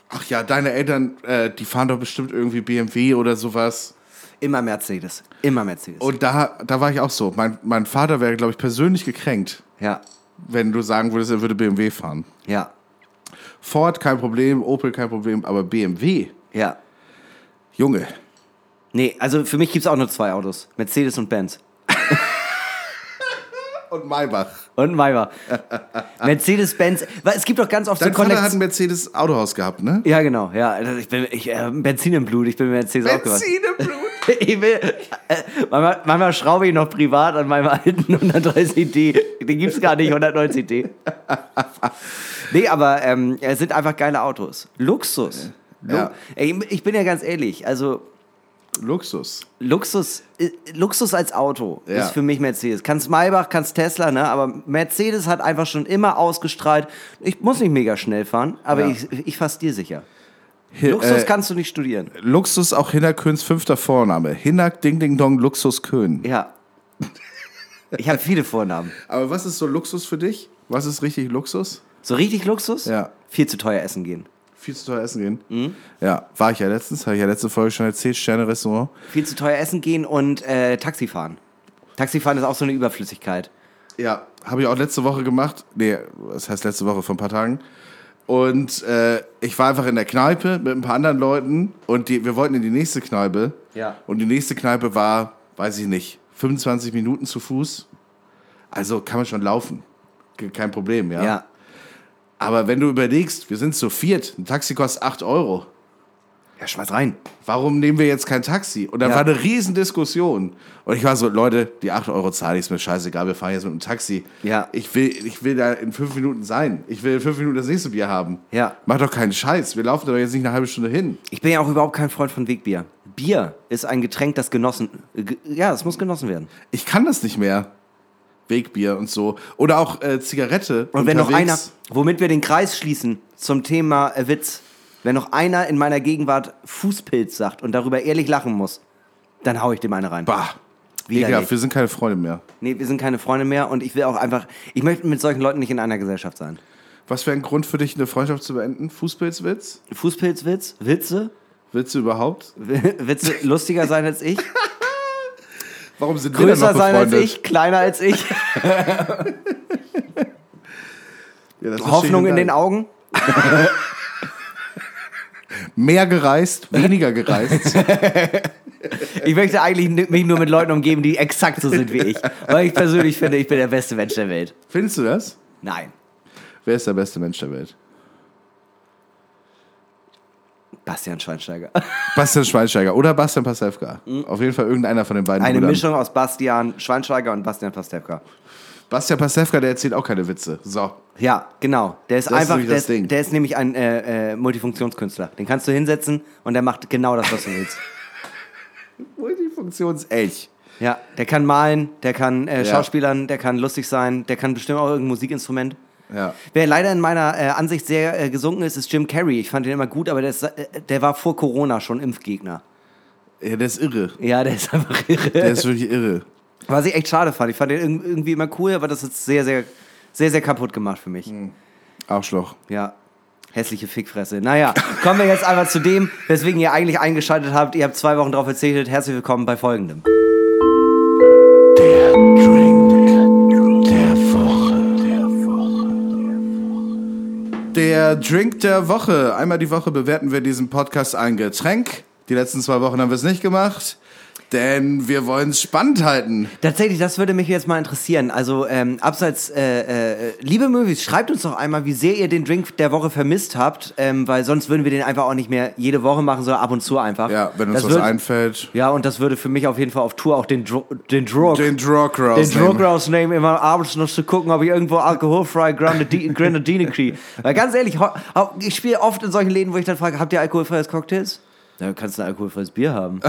ach ja, deine Eltern, äh, die fahren doch bestimmt irgendwie BMW oder sowas. Immer Mercedes. Immer Mercedes. Und da, da war ich auch so. Mein, mein Vater wäre, glaube ich, persönlich gekränkt, ja. wenn du sagen würdest, er würde BMW fahren. Ja. Ford kein Problem, Opel kein Problem, aber BMW, Ja. Junge. Nee, also für mich gibt es auch nur zwei Autos. Mercedes und Benz. Und Maybach. Und Maybach. Mercedes-Benz. Weil Es gibt doch ganz oft Dein so Vater hat ein Mercedes Autohaus gehabt, ne? Ja, genau. Ja, ich bin ich, äh, Benzin im Blut. Ich bin mit Mercedes aufgewachsen. im Blut. Ich will, äh, manchmal, manchmal schraube ich noch privat an meinem alten 130D. Den gibt's gar nicht, 190D. Nee, aber ähm, es sind einfach geile Autos. Luxus. Lu Ja. Ey, ich bin ja ganz ehrlich, also Luxus. Luxus, äh, Luxus als Auto Ja. ist für mich Mercedes. Kannst Maybach, kannst Tesla, ne? Aber Mercedes hat einfach schon immer ausgestrahlt. Ich muss nicht mega schnell fahren, aber Ja. ich, ich fahr Stilsicher. Hi- Luxus äh, kannst du nicht studieren. Luxus auch Hinnerköns fünfter Vorname. Hinnack Ding Ding Dong Luxus Köhn. Ja. Ich habe viele Vornamen. Aber was ist so Luxus für dich? Was ist richtig Luxus? So richtig Luxus? Ja. Viel zu teuer essen gehen. Viel zu teuer essen gehen. Mhm. Ja, war ich ja letztens, habe ich ja letzte Folge schon erzählt, Sterne-Restaurant. Viel zu teuer essen gehen und äh, Taxi fahren. Taxifahren ist auch so eine Überflüssigkeit. Ja, habe ich auch letzte Woche gemacht. Nee, das heißt letzte Woche, vor ein paar Tagen. Und äh, ich war einfach in der Kneipe mit ein paar anderen Leuten und die, wir wollten in die nächste Kneipe. Ja. Und die nächste Kneipe war, weiß ich nicht, 25 Minuten zu Fuß. Also kann man schon laufen. Ke- Kein Problem, ja. Ja. Aber wenn du überlegst, wir sind zu viert, ein Taxi kostet 8 Euro. Ja, schmeiß rein. Warum nehmen wir jetzt kein Taxi? Und da Ja. war eine Riesendiskussion. Und ich war so, Leute, die 8 Euro zahle ich, ist mir scheißegal, wir fahren jetzt mit dem Taxi. Ja. Ich will, ich will da in fünf Minuten sein. Ich will in fünf Minuten das nächste Bier haben. Ja. Mach doch keinen Scheiß. Wir laufen doch jetzt nicht eine halbe Stunde hin. Ich bin ja auch überhaupt kein Freund von Wegbier. Bier ist ein Getränk, das genossen. äh, Ja, es muss genossen werden. Ich kann das nicht mehr. Wegbier und so. Oder auch äh, Zigarette. Und wenn noch einer, womit wir den Kreis schließen zum Thema äh, Witz, wenn noch einer in meiner Gegenwart Fußpilz sagt und darüber ehrlich lachen muss, dann hau ich dem eine rein. Bah. Ekelhaft, wir sind keine Freunde mehr. Nee, wir sind keine Freunde mehr und ich will auch einfach, ich möchte mit solchen Leuten nicht in einer Gesellschaft sein. Was wäre ein Grund für dich, eine Freundschaft zu beenden? Fußpilzwitz? Fußpilzwitz, Witze, Witze überhaupt? Witze lustiger sein als ich, Warum sind wir größer dann noch sein als ich, kleiner als ich, Ja, Hoffnung in den Augen. Mehr gereist, weniger gereist. Ich möchte eigentlich mich nur mit Leuten umgeben, die exakt so sind wie ich. Weil ich persönlich finde, ich bin der beste Mensch der Welt. Findest du das? Nein. Wer ist der beste Mensch der Welt? Bastian Schweinsteiger. Bastian Schweinsteiger oder Bastian Pastewka. Auf jeden Fall irgendeiner von den beiden. Mhm. Eine Brüdern. Mischung aus Bastian Schweinsteiger und Bastian Pastewka. Bastian Pastewka, der erzählt auch keine Witze. So. Ja, genau. Der ist Das ist einfach, nämlich der, das ist, Ding. der ist nämlich ein äh, äh, Multifunktionskünstler. Den kannst du hinsetzen und der macht genau das, was du willst. Multifunktionselch. Ja, der kann malen, der kann äh, Ja. Schauspielern, der kann lustig sein, der kann bestimmt auch irgendein Musikinstrument. Ja. Wer leider in meiner äh, Ansicht sehr äh, gesunken ist, ist Jim Carrey. Ich fand den immer gut, aber der, ist, äh, der war vor Corona schon Impfgegner. ja, der ist irre. Ja, der ist einfach irre. Der ist wirklich irre. Was ich echt schade fand. Ich fand den irg- irgendwie immer cool, aber das ist sehr, sehr, sehr, sehr kaputt gemacht für mich. Arschloch. Ja. Hässliche Fickfresse. Naja, kommen wir jetzt einfach zu dem, weswegen ihr eigentlich eingeschaltet habt. Ihr habt zwei Wochen darauf verzichtet. Herzlich willkommen bei folgendem. Der Drink der Woche. Einmal die Woche bewerten wir diesen Podcast ein Getränk. Die letzten zwei Wochen haben wir es nicht gemacht, denn wir wollen es spannend halten. Tatsächlich, das würde mich jetzt mal interessieren. Also, ähm, abseits, äh, äh, liebe Movies, schreibt uns doch einmal, wie sehr ihr den Drink der Woche vermisst habt, ähm, weil sonst würden wir den einfach auch nicht mehr jede Woche machen, sondern ab und zu einfach. Ja, wenn uns das was würd- einfällt. Ja, und das würde für mich auf jeden Fall auf Tour auch den, Dro den Drog, Den Drog den rausnehmen. Drog rausnehmen, immer abends noch zu gucken, ob ich irgendwo alkoholfrei Grenadine Grenadine kriege. Weil ganz ehrlich, ich spiele oft in solchen Läden, wo ich dann frage, habt ihr alkoholfreies Cocktails? Ja, kannst du ein alkoholfreies Bier haben.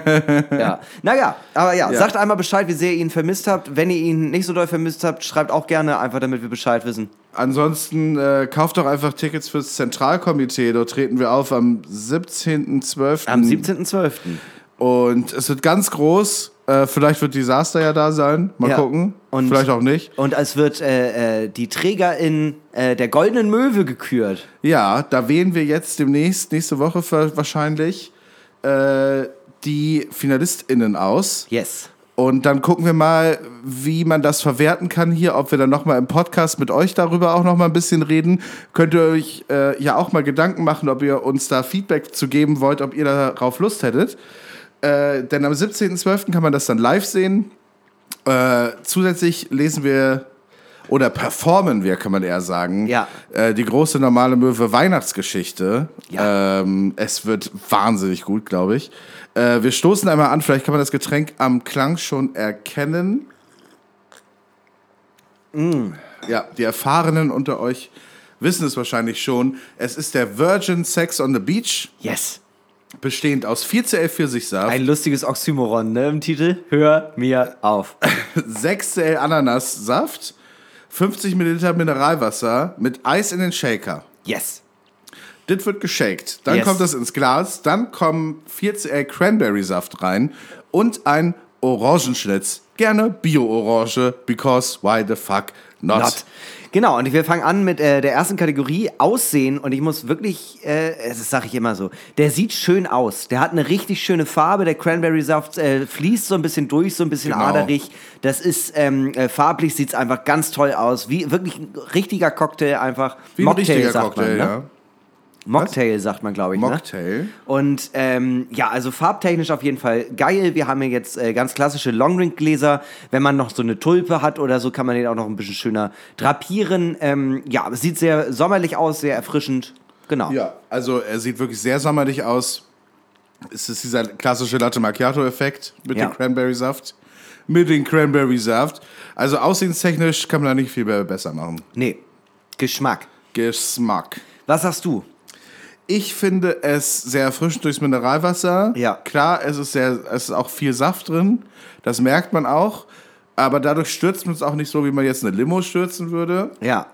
ja. Naja, aber ja, Ja. sagt einmal Bescheid, wie sehr ihr ihn vermisst habt. Wenn ihr ihn nicht so doll vermisst habt, schreibt auch gerne, einfach damit wir Bescheid wissen. Ansonsten äh, kauft doch einfach Tickets fürs Zentralkomitee. Dort treten wir auf am 17.12. Am 17.12. Und es wird ganz groß. Äh, vielleicht wird Disaster ja da sein. Mal Ja. gucken. Und- vielleicht auch nicht. Und es wird äh, äh, die Trägerin äh, der Goldenen Möwe gekürt. Ja, da wählen wir jetzt demnächst, nächste Woche wahrscheinlich, äh, die FinalistInnen aus. Yes. Und dann gucken wir mal, wie man das verwerten kann hier, ob wir dann nochmal im Podcast mit euch darüber auch nochmal ein bisschen reden. Könnt ihr euch äh, ja auch mal Gedanken machen, ob ihr uns da Feedback zu geben wollt, ob ihr darauf Lust hättet. Äh, denn am 17.12. kann man das dann live sehen. Äh, zusätzlich lesen wir oder performen wir, kann man eher sagen, Ja. äh, die große normale Möwe Weihnachtsgeschichte. Ja. Ähm, es wird wahnsinnig gut, glaube ich. Äh, wir stoßen einmal an, vielleicht kann man das Getränk am Klang schon erkennen. Ja, die Erfahrenen unter euch wissen es wahrscheinlich schon. Es ist der Virgin Sex on the Beach, Yes. Bestehend aus 4CL Pfirsichsaft, Ein lustiges Oxymoron, ne, im Titel. Hör mir auf. 6CL Ananassaft, 50 Milliliter Mineralwasser mit Eis in den Shaker. Yes. Das wird geshakt. Dann Yes. kommt das ins Glas. Dann kommen 4CL Cranberry-Saft rein und ein Orangenschnitz. Gerne Bio-Orange, because why the fuck not? Not. Genau, und wir fangen an mit äh, der ersten Kategorie, Aussehen. Und ich muss wirklich, äh, das sage ich immer so, der sieht schön aus. Der hat eine richtig schöne Farbe. Der Cranberry-Saft äh, fließt so ein bisschen durch, so ein bisschen Genau. aderig. Das ist, ähm, äh, farblich sieht es einfach ganz toll aus. Wie wirklich ein richtiger Cocktail einfach. Wie ein Mocktail, richtiger Cocktail, man, ne? ja. Mocktail sagt man, glaube ich. Mocktail. Ne? Und ähm, ja, also farbtechnisch auf jeden Fall geil. Wir haben hier jetzt äh, ganz klassische Longdrink-Gläser. Wenn man noch so eine Tulpe hat oder so, kann man den auch noch ein bisschen schöner drapieren. Ähm, ja, es sieht sehr sommerlich aus, sehr erfrischend. Genau. Ja, also er sieht wirklich sehr sommerlich aus. Es ist dieser klassische Latte Macchiato-Effekt mit Ja. dem Cranberry-Saft. Mit dem Cranberry-Saft. Also aussehenstechnisch kann man da nicht viel besser machen. Nee, Geschmack. Geschmack. Was sagst du? Ich finde es sehr erfrischend durchs Mineralwasser. Ja. Klar, es ist, sehr, es ist auch viel Saft drin. Das merkt man auch. Aber dadurch stürzt man es auch nicht so, wie man jetzt eine Limo stürzen würde. Ja.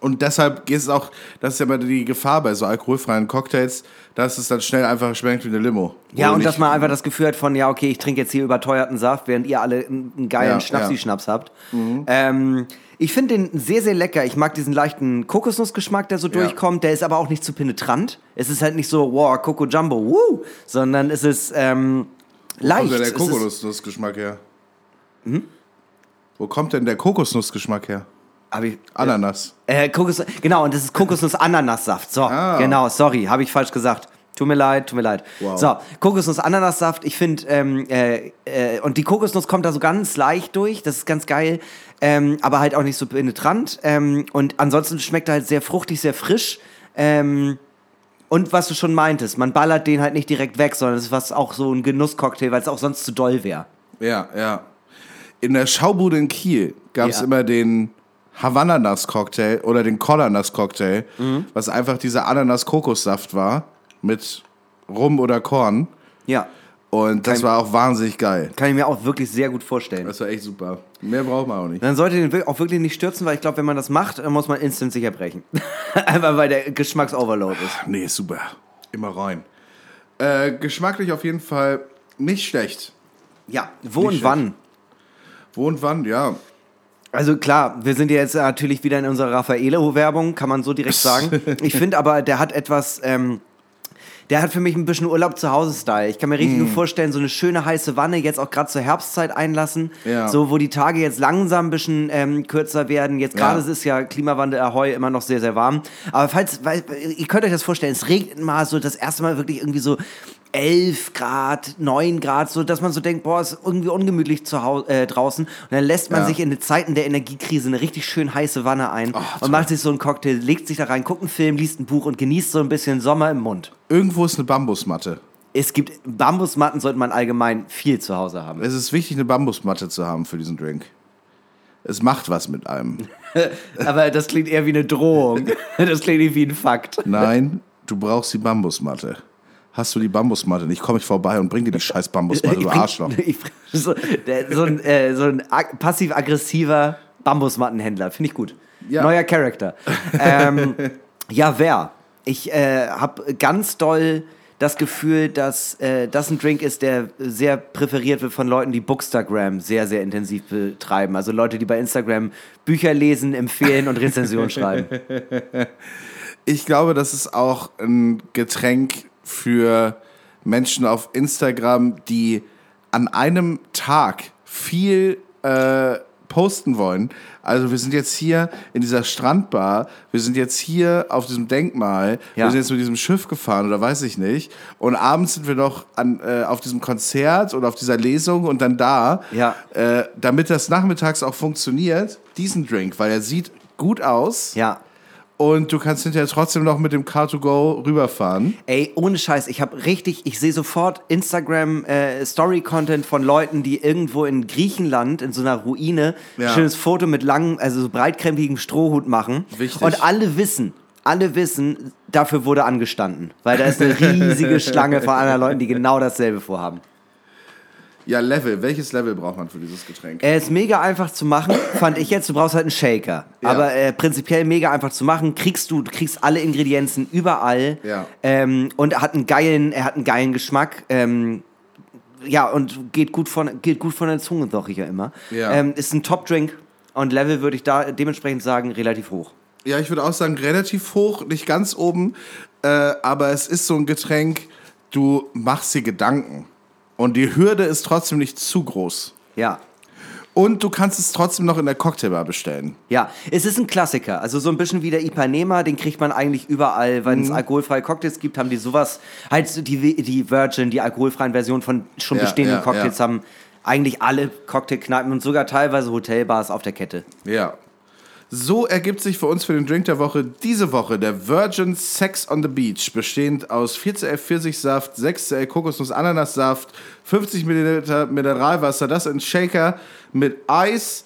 Und deshalb geht es auch, das ist ja immer die Gefahr bei so alkoholfreien Cocktails, dass es dann schnell einfach schmeckt wie eine Limo. Ja, und dass man einfach das Gefühl hat von, ja, okay, ich trinke jetzt hier überteuerten Saft, während ihr alle einen geilen Ja, Schnapsi-Schnaps habt. Ähm, ich finde den sehr, sehr lecker. Ich mag diesen leichten Kokosnussgeschmack, der so durchkommt. Der ist aber auch nicht zu penetrant. Es ist halt nicht so, wow, Coco Jumbo, woo, sondern es ist ähm, leicht. Wo kommt denn der Kokosnussgeschmack her? Wo kommt denn der Kokosnussgeschmack her? Ich, Ananas. Äh, Kokos, genau, und das ist Kokosnuss-Ananassaft. So, Ah. genau, sorry, habe ich falsch gesagt. Tut mir leid, tut mir leid. Wow. So, Kokosnuss-Ananassaft, ich finde, ähm, äh, äh, und die Kokosnuss kommt da so ganz leicht durch, das ist ganz geil, ähm, aber halt auch nicht so penetrant. Ähm, und ansonsten schmeckt er halt sehr fruchtig, sehr frisch. Ähm, und was du schon meintest, man ballert den halt nicht direkt weg, sondern es ist was auch so ein Genusscocktail, weil es auch sonst zu doll wäre. Ja, ja. In der Schaubude in Kiel gab es Ja. immer den Havanna-Nuss-Cocktail oder den Koller-Nuss-Cocktail, Mhm. was einfach dieser Ananas-Kokossaft war mit Rum oder Korn. Ja, Und das Kein- war auch wahnsinnig geil. kann ich mir auch wirklich sehr gut vorstellen. Das war echt super. Mehr braucht man auch nicht. Dann sollte den auch wirklich nicht stürzen, weil ich glaube, wenn man das macht, dann muss man instant sicher brechen. Einfach weil der Geschmacksoverload ist. Nee, super. Immer rein. Äh, geschmacklich auf jeden Fall nicht schlecht. Ja, wo Nicht und schlecht. wann? Wo und wann, ja. Also klar, wir sind ja jetzt natürlich wieder in unserer Raffaello-Werbung, kann man so direkt sagen. Ich finde aber, der hat etwas, ähm, der hat für mich ein bisschen Urlaub zu Hause-Style. Ich kann mir richtig Mm. gut vorstellen, so eine schöne heiße Wanne jetzt auch gerade zur Herbstzeit einlassen. Ja. So, wo die Tage jetzt langsam ein bisschen ähm, kürzer werden. Jetzt gerade Ja. ist es ja Klimawandel Ahoi immer noch sehr, sehr warm. Aber falls, weil, ihr könnt euch das vorstellen, es regnet mal so das erste Mal wirklich irgendwie so 11 Grad, 9 Grad, so dass man so denkt, boah, ist irgendwie ungemütlich zu Hause, äh, draußen. Und dann lässt man Ja. sich in den Zeiten der Energiekrise eine richtig schön heiße Wanne ein toll. und macht sich so einen Cocktail, legt sich da rein, guckt einen Film, liest ein Buch und genießt so ein bisschen Sommer im Mund. Irgendwo ist eine Bambusmatte. Es gibt Bambusmatten, sollte man allgemein viel zu Hause haben. Es ist wichtig, eine Bambusmatte zu haben für diesen Drink. Es macht was mit einem. Aber das klingt eher wie eine Drohung. Das klingt nicht wie ein Fakt. Nein, du brauchst die Bambusmatte. Hast du die Bambusmatte nicht, komme ich vorbei und bring dir die scheiß Bambusmatte, du Arschloch. Ich, so, der, so ein, äh, so ein ag- passiv-aggressiver Bambusmattenhändler. Finde ich gut. Ja. Neuer Charakter. ähm, ja, wer? Ich äh, habe ganz doll das Gefühl, dass äh, das ein Drink ist, der sehr präferiert wird von Leuten, die Bookstagram sehr, sehr intensiv betreiben. Also Leute, die bei Instagram Bücher lesen, empfehlen und Rezensionen schreiben. Ich glaube, das ist auch ein Getränk für Menschen auf Instagram, die an einem Tag viel äh, posten wollen. Also wir sind jetzt hier in dieser Strandbar, wir sind jetzt hier auf diesem Denkmal, Ja. wir sind jetzt mit diesem Schiff gefahren oder weiß ich nicht. Und abends sind wir noch an, äh, auf diesem Konzert oder auf dieser Lesung und dann da. Ja. Äh, damit das nachmittags auch funktioniert, diesen Drink, weil er sieht gut aus. Ja. Und du kannst hinterher trotzdem noch mit dem Car2Go rüberfahren. Ey, ohne Scheiß, ich habe richtig, ich sehe sofort Instagram äh, Story Content von Leuten, die irgendwo in Griechenland in so einer Ruine Ja. ein schönes Foto mit langem, also so breitkrempigem Strohhut machen. Wichtig. Und alle wissen, alle wissen, dafür wurde angestanden, weil da ist eine riesige Schlange von anderen Leuten, die genau dasselbe vorhaben. Ja, Level. Welches Level braucht man für dieses Getränk? Er ist mega einfach zu machen, fand ich jetzt. Du brauchst halt einen Shaker. Ja. Aber äh, prinzipiell mega einfach zu machen. Kriegst du, du kriegst alle Ingredienzen überall. Ja. Ähm, und er hat einen geilen, er hat einen geilen Geschmack. Ähm, ja, und geht gut von, geht gut von der Zunge, sag ich ja immer. Ja. Ähm, ist ein Top-Drink. Und Level würde ich da dementsprechend sagen, relativ hoch. Ja, ich würde auch sagen, relativ hoch, nicht ganz oben. Äh, aber es ist so ein Getränk, du machst dir Gedanken. Und die Hürde ist trotzdem nicht zu groß. Ja. Und du kannst es trotzdem noch in der Cocktailbar bestellen. Ja, es ist ein Klassiker. Also so ein bisschen wie der Ipanema, den kriegt man eigentlich überall. Wenn Mhm. es alkoholfreie Cocktails gibt, haben die sowas. Halt die, die Virgin, die alkoholfreien Versionen von schon Ja, bestehenden ja, Cocktails ja. haben eigentlich alle Cocktailkneipen und sogar teilweise Hotelbars auf der Kette. Ja. So ergibt sich für uns für den Drink der Woche diese Woche der Virgin Sex on the Beach, bestehend aus 4CL Pfirsichsaft, 6CL Kokosnuss Ananassaft, 50 Milliliter Mineralwasser, das in Shaker mit Eis,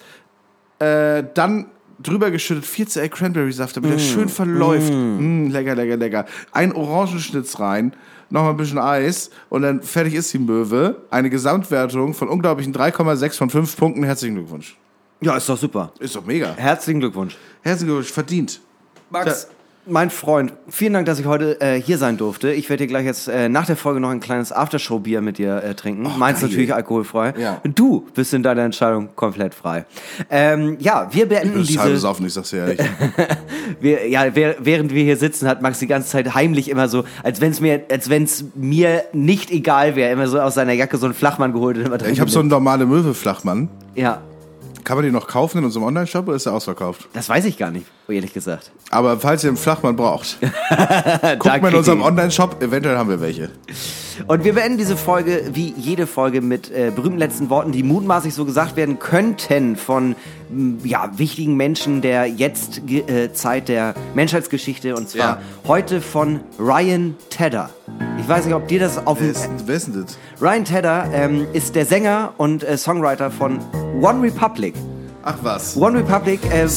äh, dann drüber geschüttet 4CL Cranberry Saft, damit er schön verläuft. Mm, lecker, lecker, lecker. Ein Orangenschnitz rein, nochmal ein bisschen Eis und dann fertig ist die Möwe. Eine Gesamtwertung von unglaublichen 3,6 von 5 Punkten. Herzlichen Glückwunsch. Ja, ist doch super. Ist doch mega. Herzlichen Glückwunsch. Herzlichen Glückwunsch, verdient. Max, mein Freund, vielen Dank, dass ich heute äh, hier sein durfte. Ich werde dir gleich jetzt äh, nach der Folge noch ein kleines Aftershow-Bier mit dir äh, trinken. Meins geil. natürlich alkoholfrei. Ja. Du bist in deiner Entscheidung komplett frei. Ähm, ja, wir beenden halbes diese. Saufen, ich sag's dir ehrlich. Wir, ja, wer- während wir hier sitzen, hat Max die ganze Zeit heimlich immer so, als wenn es mir, als wenn es mir nicht egal wäre, immer so aus seiner Jacke so einen Flachmann geholt und immer drin Ich habe so einen normale Möwe-Flachmann. Ja, Kann man den noch kaufen in unserem Online-Shop oder ist der ausverkauft? das weiß ich gar nicht, ehrlich gesagt. Aber falls ihr einen Flachmann braucht, guckt mal in unserem Online-Shop, eventuell haben wir welche. Und wir beenden diese Folge wie jede Folge mit äh, berühmten letzten Worten, die mutmaßlich so gesagt werden könnten von ja, wichtigen Menschen der jetzt äh, Zeit der Menschheitsgeschichte und zwar Ja. heute von Ryan Tedder. Ich weiß nicht, ob dir das auf dem wer ist denn das? Ryan Tedder ähm, ist der Sänger und äh, Songwriter von One Republic. Ach was. One Republic, äh,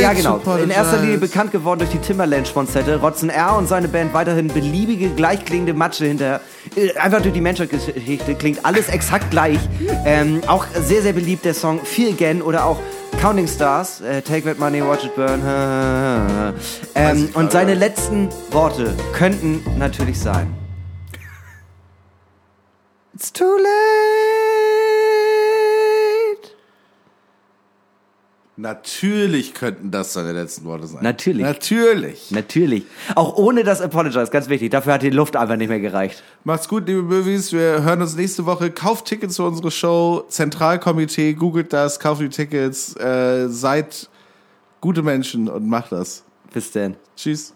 ja genau, in erster Linie bekannt geworden durch die Timberland-Sponsette, rotzen R und seine Band weiterhin beliebige, gleichklingende Matsche hinter, äh, einfach durch die Menschheitsgeschichte, klingt alles exakt gleich. Ähm, auch sehr, sehr beliebt der Song Feel Again oder auch Counting Stars, äh, Take That Money, Watch It Burn. Ähm, und seine letzten Worte könnten natürlich sein. It's too late. Natürlich könnten das seine letzten Worte sein. Natürlich. Natürlich. Natürlich. Auch ohne das Apologize, ganz wichtig. Dafür hat die Luft einfach nicht mehr gereicht. Macht's gut, liebe Movies. Wir hören uns nächste Woche. Kauft Tickets für unsere Show. Zentralkomitee, googelt das, kauft die Tickets. Äh, seid gute Menschen und macht das. Bis dann. Tschüss.